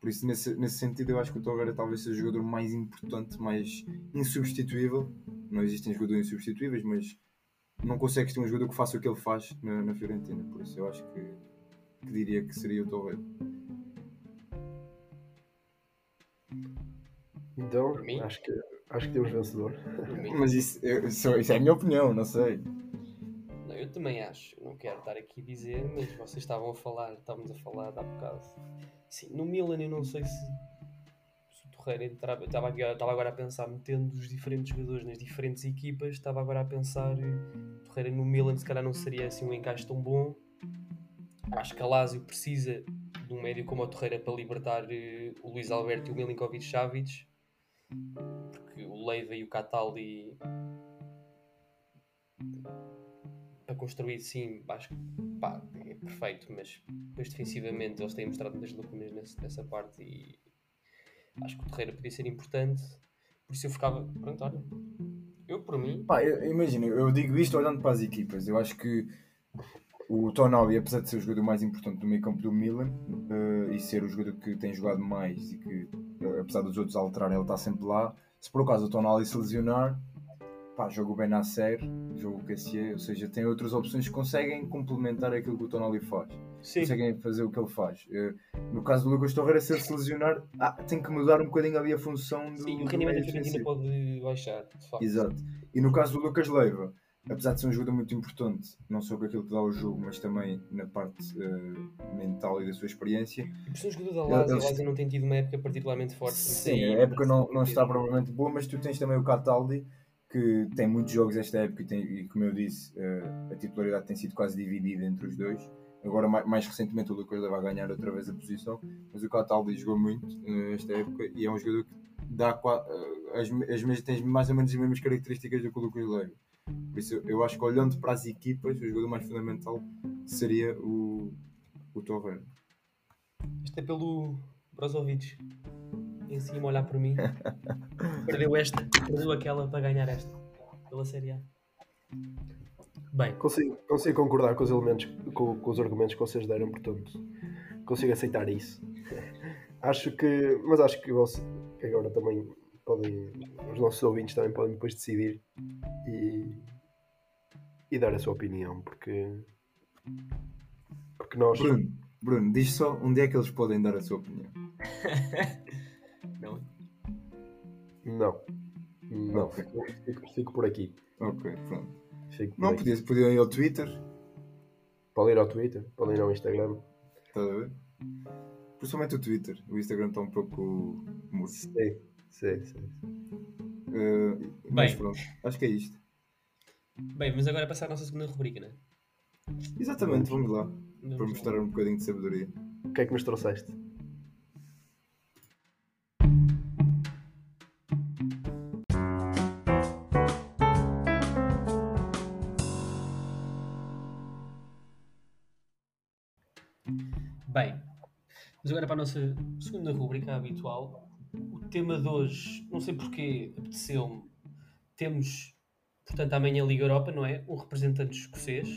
Por isso, nesse, nesse sentido, eu acho que o Torreira talvez seja o jogador mais importante, mais insubstituível. Não existem jogadores insubstituíveis, mas não consegues ter um jogador que faça o que ele faz na, na Fiorentina. Por isso, eu acho que, que diria que seria o Torreira. Então, acho que, acho que temos vencedor. Mas isso, eu- isso, isso é a minha opinião, não sei. Não, eu também acho, não quero estar aqui a dizer, mas vocês estavam a falar, estávamos a falar há bocado. Sim, no Milan eu não sei se, se o Torreira entrava, estava, estava agora a pensar, metendo os diferentes jogadores nas diferentes equipas, estava agora a pensar, o Torreira no Milan se calhar não seria assim um encaixe tão bom. Acho que a Lazio precisa de um médio como o Torreira para libertar eh, o Luís Alberto e o Milinkovic Savic, o Leiva e o Cataldi para construir, sim, acho que pá, é perfeito, mas depois defensivamente eles têm mostrado muitas lacunas nesse- nessa parte e acho que o Terreira podia ser importante. Por isso eu ficava, pronto, olha, eu por mim, Pá, imagina, eu digo isto olhando para as equipas. Eu acho que o Tonali, apesar de ser o jogador mais importante do meio campo do Milan eh, e ser o jogador que tem jogado mais e que, eh, apesar dos outros alterarem, ele está sempre lá. Se por acaso o Tonali se lesionar, pá, joga o Benacer, joga o Cassier, ou seja, tem outras opções que conseguem complementar aquilo que o Tonali faz. sim, Conseguem fazer o que ele faz. Eh, no caso do Lucas Torreira, se ele se lesionar, ah, tem que mudar um bocadinho ali a função do, sim, o rendimento da Fiorentina pode baixar, de facto. Exato. E no caso do Lucas Leiva, apesar de ser um jogador muito importante, não só com aquilo que dá ao jogo, mas também na parte eh, mental e da sua experiência, por ser um jogador da Lazio, a Lazio não tem tido uma época particularmente forte. sim, Daí- a época não, não está propriamente boa, mas tu tens também o Cataldi, que tem muitos jogos esta época e, tem, e como eu disse, eh, a titularidade tem sido quase dividida entre os dois. Agora, mais, mais recentemente, o Lucas a ganhar outra vez a posição, mas o Cataldi jogou muito eh, esta época e é um jogador que dá as, as, tem mais ou menos as mesmas características do que o Lucas Leiva. Por isso, eu acho que olhando para as equipas, o jogador mais fundamental seria o, o Torreira. Isto é pelo Brozovic. Em cima a olhar por mim. Perdeu esta, perdeu aquela para ganhar esta. Pela Série A. Bem, Consigo, consigo concordar com os elementos, com, com os argumentos que vocês deram, portanto, consigo aceitar isso. Acho que, mas acho que você, que agora também podem, os nossos ouvintes também podem depois decidir e, e dar a sua opinião, porque, porque nós, Bruno, Bruno, diz só onde é que eles podem dar a sua opinião. não. não, não, fico, fico- fico por aqui. Ok, pronto. Fico Não, aqui. podiam, ir ao Twitter, Podem ir ao Twitter, podem ir ao Instagram. estás a ver? Principalmente o Twitter. O Instagram está um pouco morto. Sim, sim, sim. Eh, mas Bem. pronto, acho que é isto. Bem, vamos agora passar à nossa segunda rubrica, né? Exatamente, vamos lá. Vamos Para lá. mostrar um bocadinho de sabedoria. O que é que nos trouxeste? Bem, mas agora para a nossa segunda rubrica habitual. O tema de hoje, não sei porquê, apeteceu-me. Temos, portanto, amanhã a Liga Europa, não é? Um representante escocês,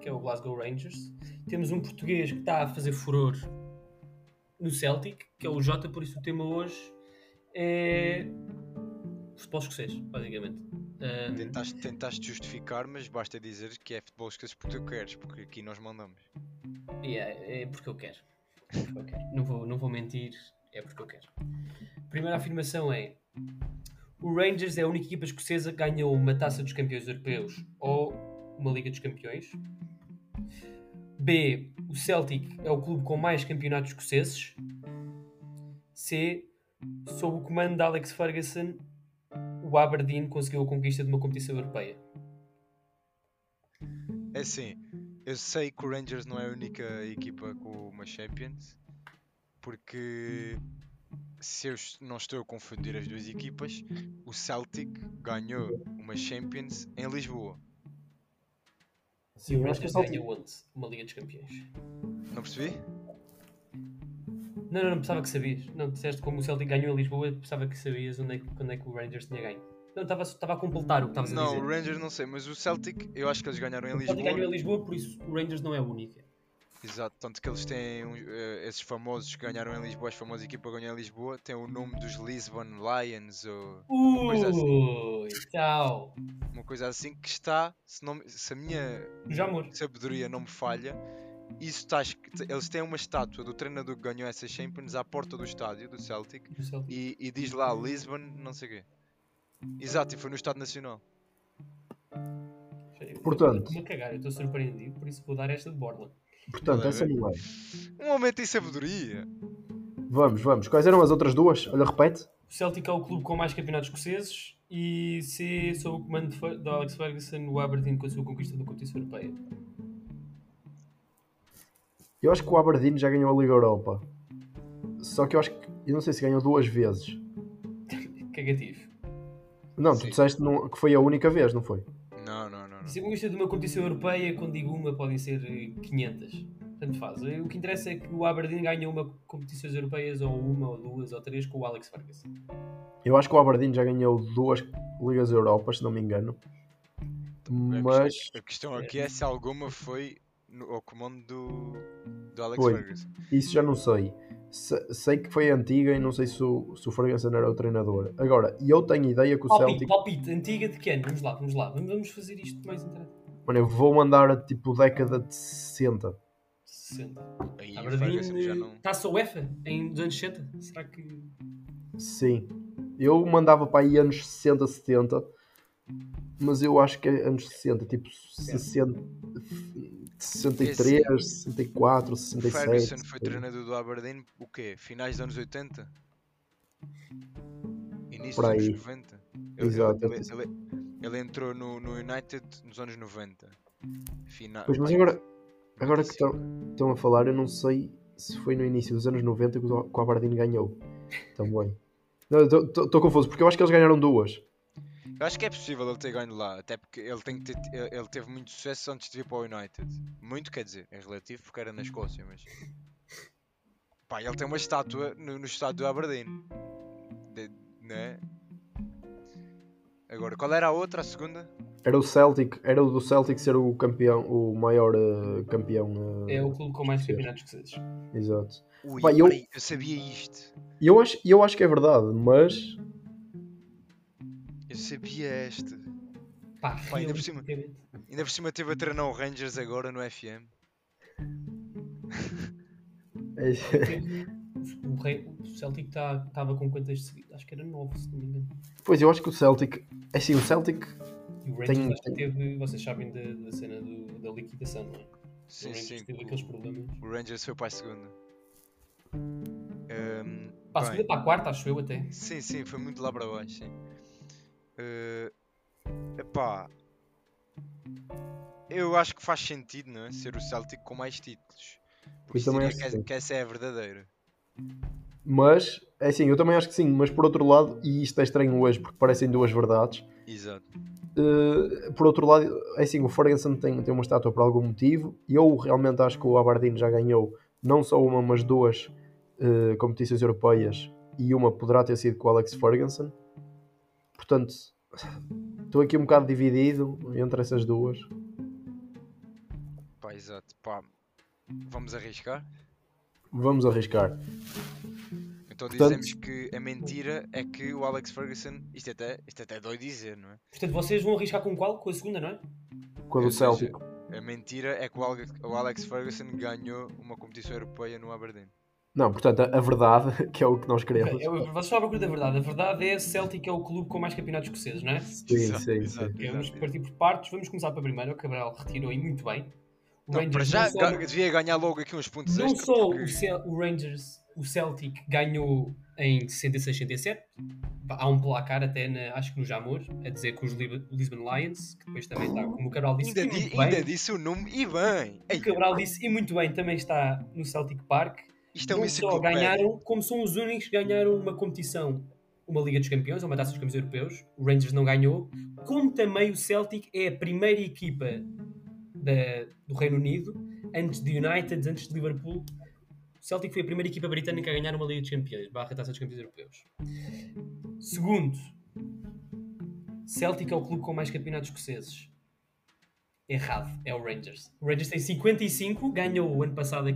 que é o Glasgow Rangers. Temos um português que está a fazer furor no Celtic, que é o Jota, por isso o tema hoje é futebol escocês, basicamente. Ahm, Tentaste, tentaste justificar, mas basta dizer que é futebol esquece porque tu queres, porque aqui nós mandamos. E é, porque eu quero. Porque eu quero. Não, vou, não vou mentir, é porque eu quero. Primeira afirmação é: o Rangers é a única equipa escocesa que ganhou uma taça dos campeões europeus ou uma Liga dos Campeões. B. O Celtic é o clube com mais campeonatos escoceses. C. Sob o comando de Alex Ferguson, o Aberdeen conseguiu a conquista de uma competição europeia. É assim, eu sei que o Rangers não é a única equipa com uma Champions, porque se eu não estou a confundir as duas equipas, o Celtic ganhou uma Champions em Lisboa. O eu acho que Rangers o Celtic- ganhou onde? Uma Liga dos Campeões. Não percebi? Não, não, não pensava que sabias. Não, disseste como o Celtic ganhou em Lisboa, pensava que sabias onde é que, quando é que o Rangers tinha ganho. Não, estava estava a completar o que estavas a Não, dizer. o Rangers não sei, mas o Celtic, eu acho que eles ganharam em o Celtic ganhou em Lisboa. Lisboa, por isso o Rangers não é a única. Exato, tanto que eles têm eh, esses famosos que ganharam em Lisboa, as famosas equipas que ganham em Lisboa, têm o nome dos Lisbon Lions ou coisa assim. Tchau. uma coisa assim que está, se, não, se a minha sabedoria não me falha, isso está, eles têm uma estátua do treinador que ganhou essa Champions à porta do estádio do Celtic Do Celtic. e, e diz lá Lisbon, não sei o quê. Exato, e foi no Estado Nacional. Portanto. Estou-me a cagar, eu estou surpreendido, por isso vou dar esta de borla. Portanto, Olha, essa não é. Um homem tem sabedoria. Vamos, vamos. Quais eram as outras duas? Olha, repete. O Celtic é o clube com mais campeonatos escoceses e C, sob o comando de Alex Ferguson, o Aberdeen conseguiu a conquista da competição europeia. Eu acho que o Aberdeen já ganhou a Liga Europa. Só que eu acho que. Eu não sei se ganhou duas vezes. Cagativo. Não, Sim. tu disseste que foi a única vez, não foi? Não, não, não. não. Se a conquista de uma competição europeia, quando digo uma, podem ser eh, 500. Tanto faz. Eh, O que interessa é que o Aberdeen ganhou uma competições europeias, ou uma, ou duas, ou três, com o Alex Ferguson. Eu acho que o Aberdeen já ganhou duas Ligas Europas, se não me engano. Mas A questão aqui é se alguma foi no, ao comando do, do Alex Foi. Ferguson. isso já não sei. Se- sei que foi antiga e não sei se o, se o Ferguson era o treinador. Agora, eu tenho ideia que o Palpite, Celtic. palpite, antiga de que ano? Vamos lá, vamos lá. Vamos, fazer isto mais interessante. Mano, eu vou mandar a tipo década de 60. 60. Aí o Ferguson Aberdeen, já não. taça UEFA em dos anos 60? Será que. Sim. Eu mandava para aí anos 60, 70. Mas eu acho que é anos 60, tipo 60, 63, 64, O 67. Ferguson foi treinador do Aberdeen, o quê? Finais dos anos 80? Início dos anos aí. 90? Ele, Exato. ele, ele- ele entrou no, no United nos anos 90. Final, Pois, mas agora, agora que estão, a falar, eu não sei se foi no início dos anos 90 que o que o Aberdeen ganhou. Também. Estou confuso, porque eu acho que eles ganharam duas. Eu acho que é possível ele ter ganho lá, até porque ele, tem que ter, ele ele teve muito sucesso antes de vir para o United. Muito quer dizer, é relativo porque era na Escócia, mas. Pá, ele tem uma estátua no, no estádio do Aberdeen. De- né? Agora, qual era a outra, a segunda? Era o Celtic, era o do Celtic ser o campeão, o maior eh, campeão. eh, É o clube com mais campeonatos escoceses. Exato. Ui, Pá, eu- eu sabia isto. E eu acho, eu acho que é verdade, mas Eu sabia esta. Pá, Pá, ainda por cima. Ainda por cima teve a treinar o Rangers agora no FM. O, rei, o Celtic estava tá, com quantas seguidas? Acho que era 9, se não me engano. pois eu acho que o Celtic, é assim, o Celtic E o Rangers Tem- que teve, vocês sabem da, da cena do- da liquidação, não é? Sim, o Rangers sim. teve aqueles problemas. O Rangers foi para a segunda. Ahm, Para a segunda, para a quarta, acho eu até. Sim, sim, foi muito lá para baixo, sim. Eh, epá. eu acho que faz sentido, não é? Ser o Celtic com mais títulos. Porque Eu também acho que, que é- que essa é a verdadeira. Mas, é assim, eu também acho que sim, mas por outro lado, e isto é estranho hoje porque parecem duas verdades, Exato. eh, por outro lado, é assim, o Ferguson tem, tem uma estátua por algum motivo, e eu realmente acho que o Aberdeen já ganhou não só uma, mas duas eh, competições europeias, e uma poderá ter sido com o Alex Ferguson. Portanto, estou aqui um bocado dividido entre essas duas. Pá, exato. Pá, vamos arriscar? Vamos arriscar. Então Portanto- dizemos que a mentira é que o Alex Ferguson. Isto é até, isto até dói dizer, não é? Portanto, vocês vão arriscar com qual? Com a segunda, não é? Com a do Celtic. A mentira é que o Alex, o Alex Ferguson ganhou uma competição europeia no Aberdeen. Não, portanto, a, a verdade, que é o que nós queremos. É, Vocês estão à procura da verdade. A verdade é Celtic é o clube com mais campeonatos escoceses, não é? Sim, sim, exato. sim. Ok, vamos partir por partes. Vamos começar para primeiro. O Cabral retirou aí muito bem. O Não, para já não só- devia ganhar logo aqui uns pontos Não extra. só porque- o, Cel- o Rangers, o Celtic ganhou em 66-67, há um placar até, na- acho que no Jamor, a dizer que os Lisbon Lions, que depois também está, como o Cabral disse, Ainda, e di- muito bem, ainda disse o nome e bem. O Cabral disse, e muito bem, também está no Celtic Park. Isto é uma só ganharam, como são os únicos que ganharam uma competição, uma Liga dos Campeões, ou uma taça dos campeões europeus, o Rangers não ganhou, como também o Celtic é a primeira equipa da- do Reino Unido, antes de United, antes de Liverpool. O Celtic foi a primeira equipa britânica a ganhar uma Liga dos Campeões, barra taça dos campeões europeus. Segundo, Celtic é o clube com mais campeonatos escoceses. Errado, é o Rangers. O Rangers tem 55, ganhou o ano passado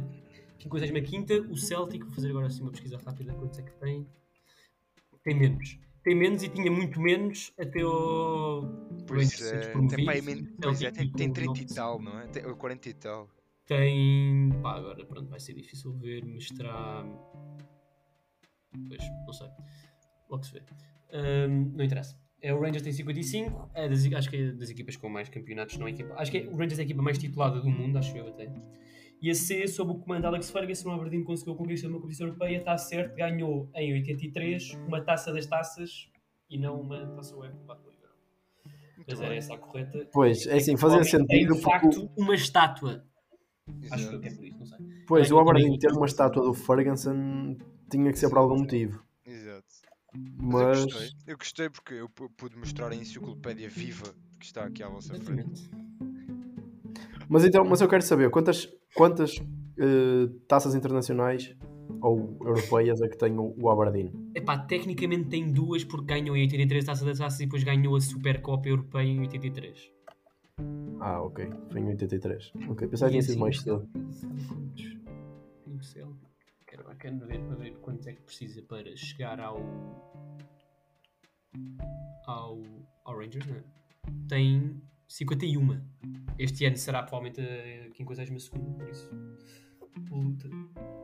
55 o Celtic, vou fazer agora assim uma pesquisa rápida, quantos é que tem? Tem menos. Tem menos e tinha muito menos até o Pois Rangers ser é, tem, pá, aí men- pois é, tem, tem com 30 e 9. tal, não é? Tem, ou 40 e tal. Tem. Pá, agora pronto, vai ser difícil ver, mas terá. Pois, não sei. Logo se vê. Ahm, não interessa. É, o Rangers tem 55, é das, acho que é das equipas com mais campeonatos, não é equipa. Acho que é, o Rangers é a equipa mais titulada do mundo, acho eu até. E a C, sob o comando de Alex Ferguson, o Aberdeen conseguiu conquistar uma competição europeia, está certo, ganhou em 83 uma taça das taças e não uma taça UEFA. Ver. Muito Mas era essa a correta. Pois, é assim, fazia sentido Tem de porque, facto uma estátua. Acho que é por isso, não sei. pois, o Aberdeen ter uma estátua do Ferguson tinha que ser por algum motivo. Exato. Mas, Mas, eu gostei. Eu gostei porque eu pu- pude mostrar a enciclopédia viva que está aqui à vossa frente. Mas então, mas eu quero saber quantas, quantas eh, taças internacionais ou europeias é que tem o, o Aberdeen? Epá, tecnicamente tem duas porque ganhou em 83 a taça das taças e depois ganhou a Supercopa Europeia em 83. Ah, ok, foi em 83. Ok, pensava que tinha sido mais cedo. Quero, quero ver para ver quantos é que precisa para chegar ao. ao, ao Rangers, não é? Tem 51. Este ano será provavelmente a 52 segunda, por isso. Luta.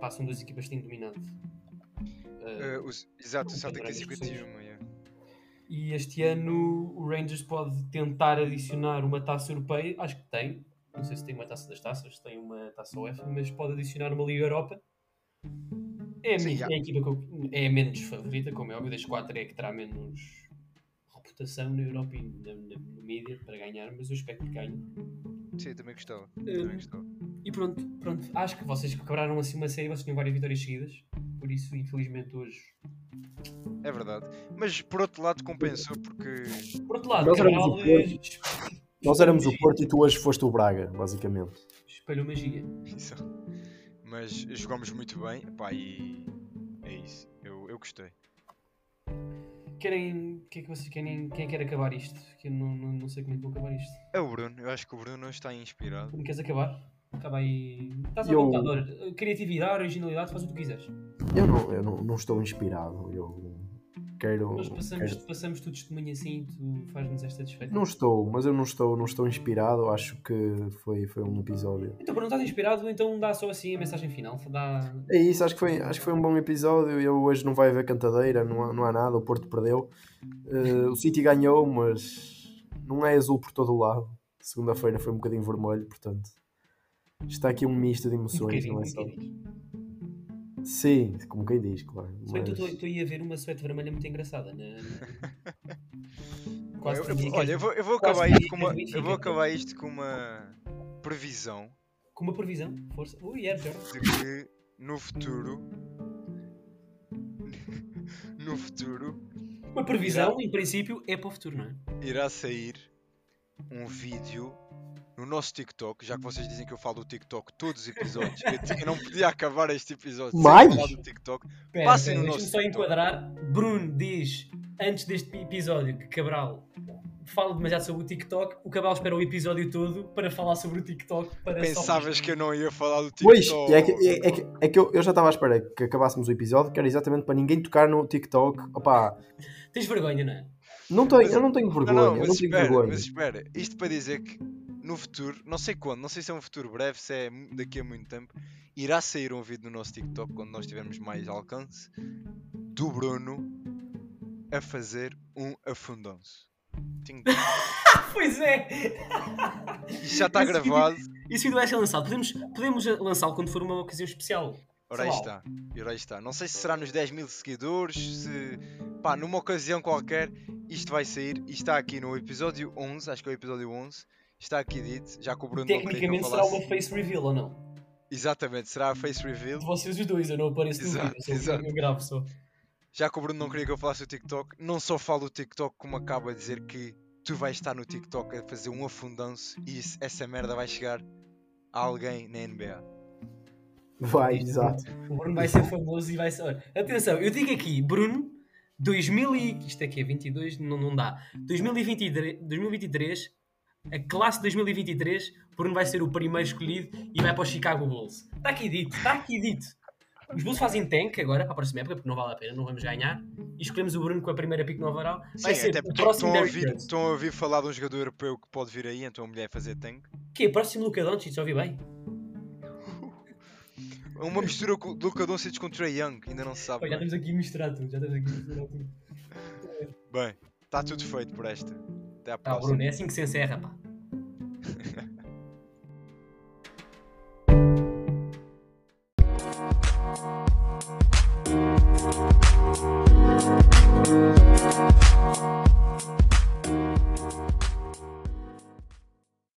Passam duas equipas que têm dominado. Eh, os- exato, o Celtic tem grandes 51. é. E este ano o Rangers pode tentar adicionar uma taça europeia. Acho que tem. Não sei se tem uma taça das taças, tem uma taça UEFA, mas pode adicionar uma Liga Europa. É a, Sim, minha, é a equipa que eu- é a menos favorita, como é óbvio, das quatro é a que terá menos reputação na Europa e na, na, no mídia para ganhar, mas eu espero que ganhe. Sim, também gostava. Hum. Também gostava. E pronto, pronto, acho que vocês quebraram assim uma série, vocês tinham várias vitórias seguidas, por isso, infelizmente, hoje. É verdade. Mas por outro lado compensou porque. Por outro lado, Nós éramos eh, Nós éramos o. Porto e tu hoje foste o Braga, basicamente. Espelhou magia. Isso. Mas jogamos muito bem. Pá, e. É isso. Eu, eu gostei. Querem. O que é que vocês querem? Quem quer acabar isto? Que eu não, não, não sei como é que vou acabar isto. É o Bruno. Eu acho que o Bruno está inspirado. Como queres acabar? Acaba aí. Estás Eu- vontade, olha, criatividade, originalidade, faz o que tu quiseres. Eu não, eu não, não estou inspirado. Eu quero. Nós passamos, quero- passamos tu testemunho assim e tu faz-nos esta desfeita. Não estou, mas eu não estou, não estou inspirado. Acho que foi, foi um episódio. Então, para não estás inspirado, então dá só assim a mensagem final. Dá... É isso, acho que foi, acho que foi um bom episódio. Eu hoje não vai haver cantadeira, não há, não há nada. O Porto perdeu. Eh, o City ganhou, mas não é azul por todo o lado. Segunda-feira foi um bocadinho vermelho, portanto. Está aqui um misto de Um emoções, bocadinho, não um é só. bocadinho. Sim, como quem diz, claro. Mas- eu estou aí a ver uma suéte vermelha muito engraçada. Né? Quase Eu- eu- olha, eu vou, eu vou quase acabar isto com uma. Eu vou acabar isto com uma. previsão Com uma previsão, força. Ui, é, Jordan. de que no futuro. no futuro Uma previsão, em princípio, é para o futuro, não é? irá sair um vídeo no nosso TikTok, já que vocês dizem que eu falo do TikTok todos os episódios, eu, não podia acabar este episódio sem Mais? falar do TikTok. Pera, Passem pera, no nosso só TikTok. enquadrar. Bruno diz, antes deste episódio, que Cabral fala demasiado sobre o TikTok. O Cabral espera o episódio todo para falar sobre o TikTok. Para só- Pensavas que eu não ia falar do Pois, TikTok? é que, é, é que, é que eu, eu já estava à espera que acabássemos o episódio, que era exatamente para ninguém tocar no TikTok. Opá, Tens vergonha, não é? não tenho, Mas- eu não tenho Não, vergonha, não, eu mas não tenho espera, vergonha. mas espera, isto para dizer que no futuro, não sei quando, não sei se é um futuro breve, se é daqui a muito tempo, irá sair um vídeo no nosso TikTok quando nós tivermos mais alcance do Bruno a fazer um. Ting- Pois é! Isto já está Esse vídeo- gravado. Esse vídeo vai ser lançado. Podemos, podemos lançá-lo quando for uma ocasião especial. Ora aí está, ora aí está. Não sei se será nos 10 mil seguidores, se pá, numa ocasião qualquer, isto vai sair e está aqui no episódio 11, acho que é o episódio 11, está aqui dito, já que o Bruno não queria que eu Tecnicamente será falasse. uma face reveal ou não? Exatamente, será a face reveal. De vocês os dois, eu não apareço no Exato, vídeo, eu, sou, exato. eu gravo só. Já que o Bruno não queria que eu falasse o TikTok, não só falo do TikTok, como acaba a dizer que tu vais estar no TikTok a fazer um afundão-se e isso- essa merda vai chegar a alguém na NBA. Vai, exato. O Bruno vai ser famoso e vai ser. Olha, atenção, eu digo aqui, Bruno, 2000 e... Isto aqui é 22, não, não dá. 2023, 2023, a classe de 2023, Bruno vai ser o primeiro escolhido e vai para o Chicago Bulls. Está aqui dito, está aqui dito. Os Bulls fazem tank agora para a próxima época, porque não vale a pena, não vamos ganhar. E escolhemos o Bruno com a primeira pick no overall. Vai Sim, ser até o próximo estão a, ouvir, estão a ouvir falar de um jogador europeu que pode vir aí, então a mulher fazer tank. Que é próximo Luca Doncic, ouvi bem. É uma mistura com Luca Doncic com Trey Young, ainda não se sabe. Pá, já estamos aqui a misturar tudo, já estamos aqui a misturar tudo. Bem, está tudo feito por esta. Até à Ah, próxima. Bruno, é assim que se encerra, pá.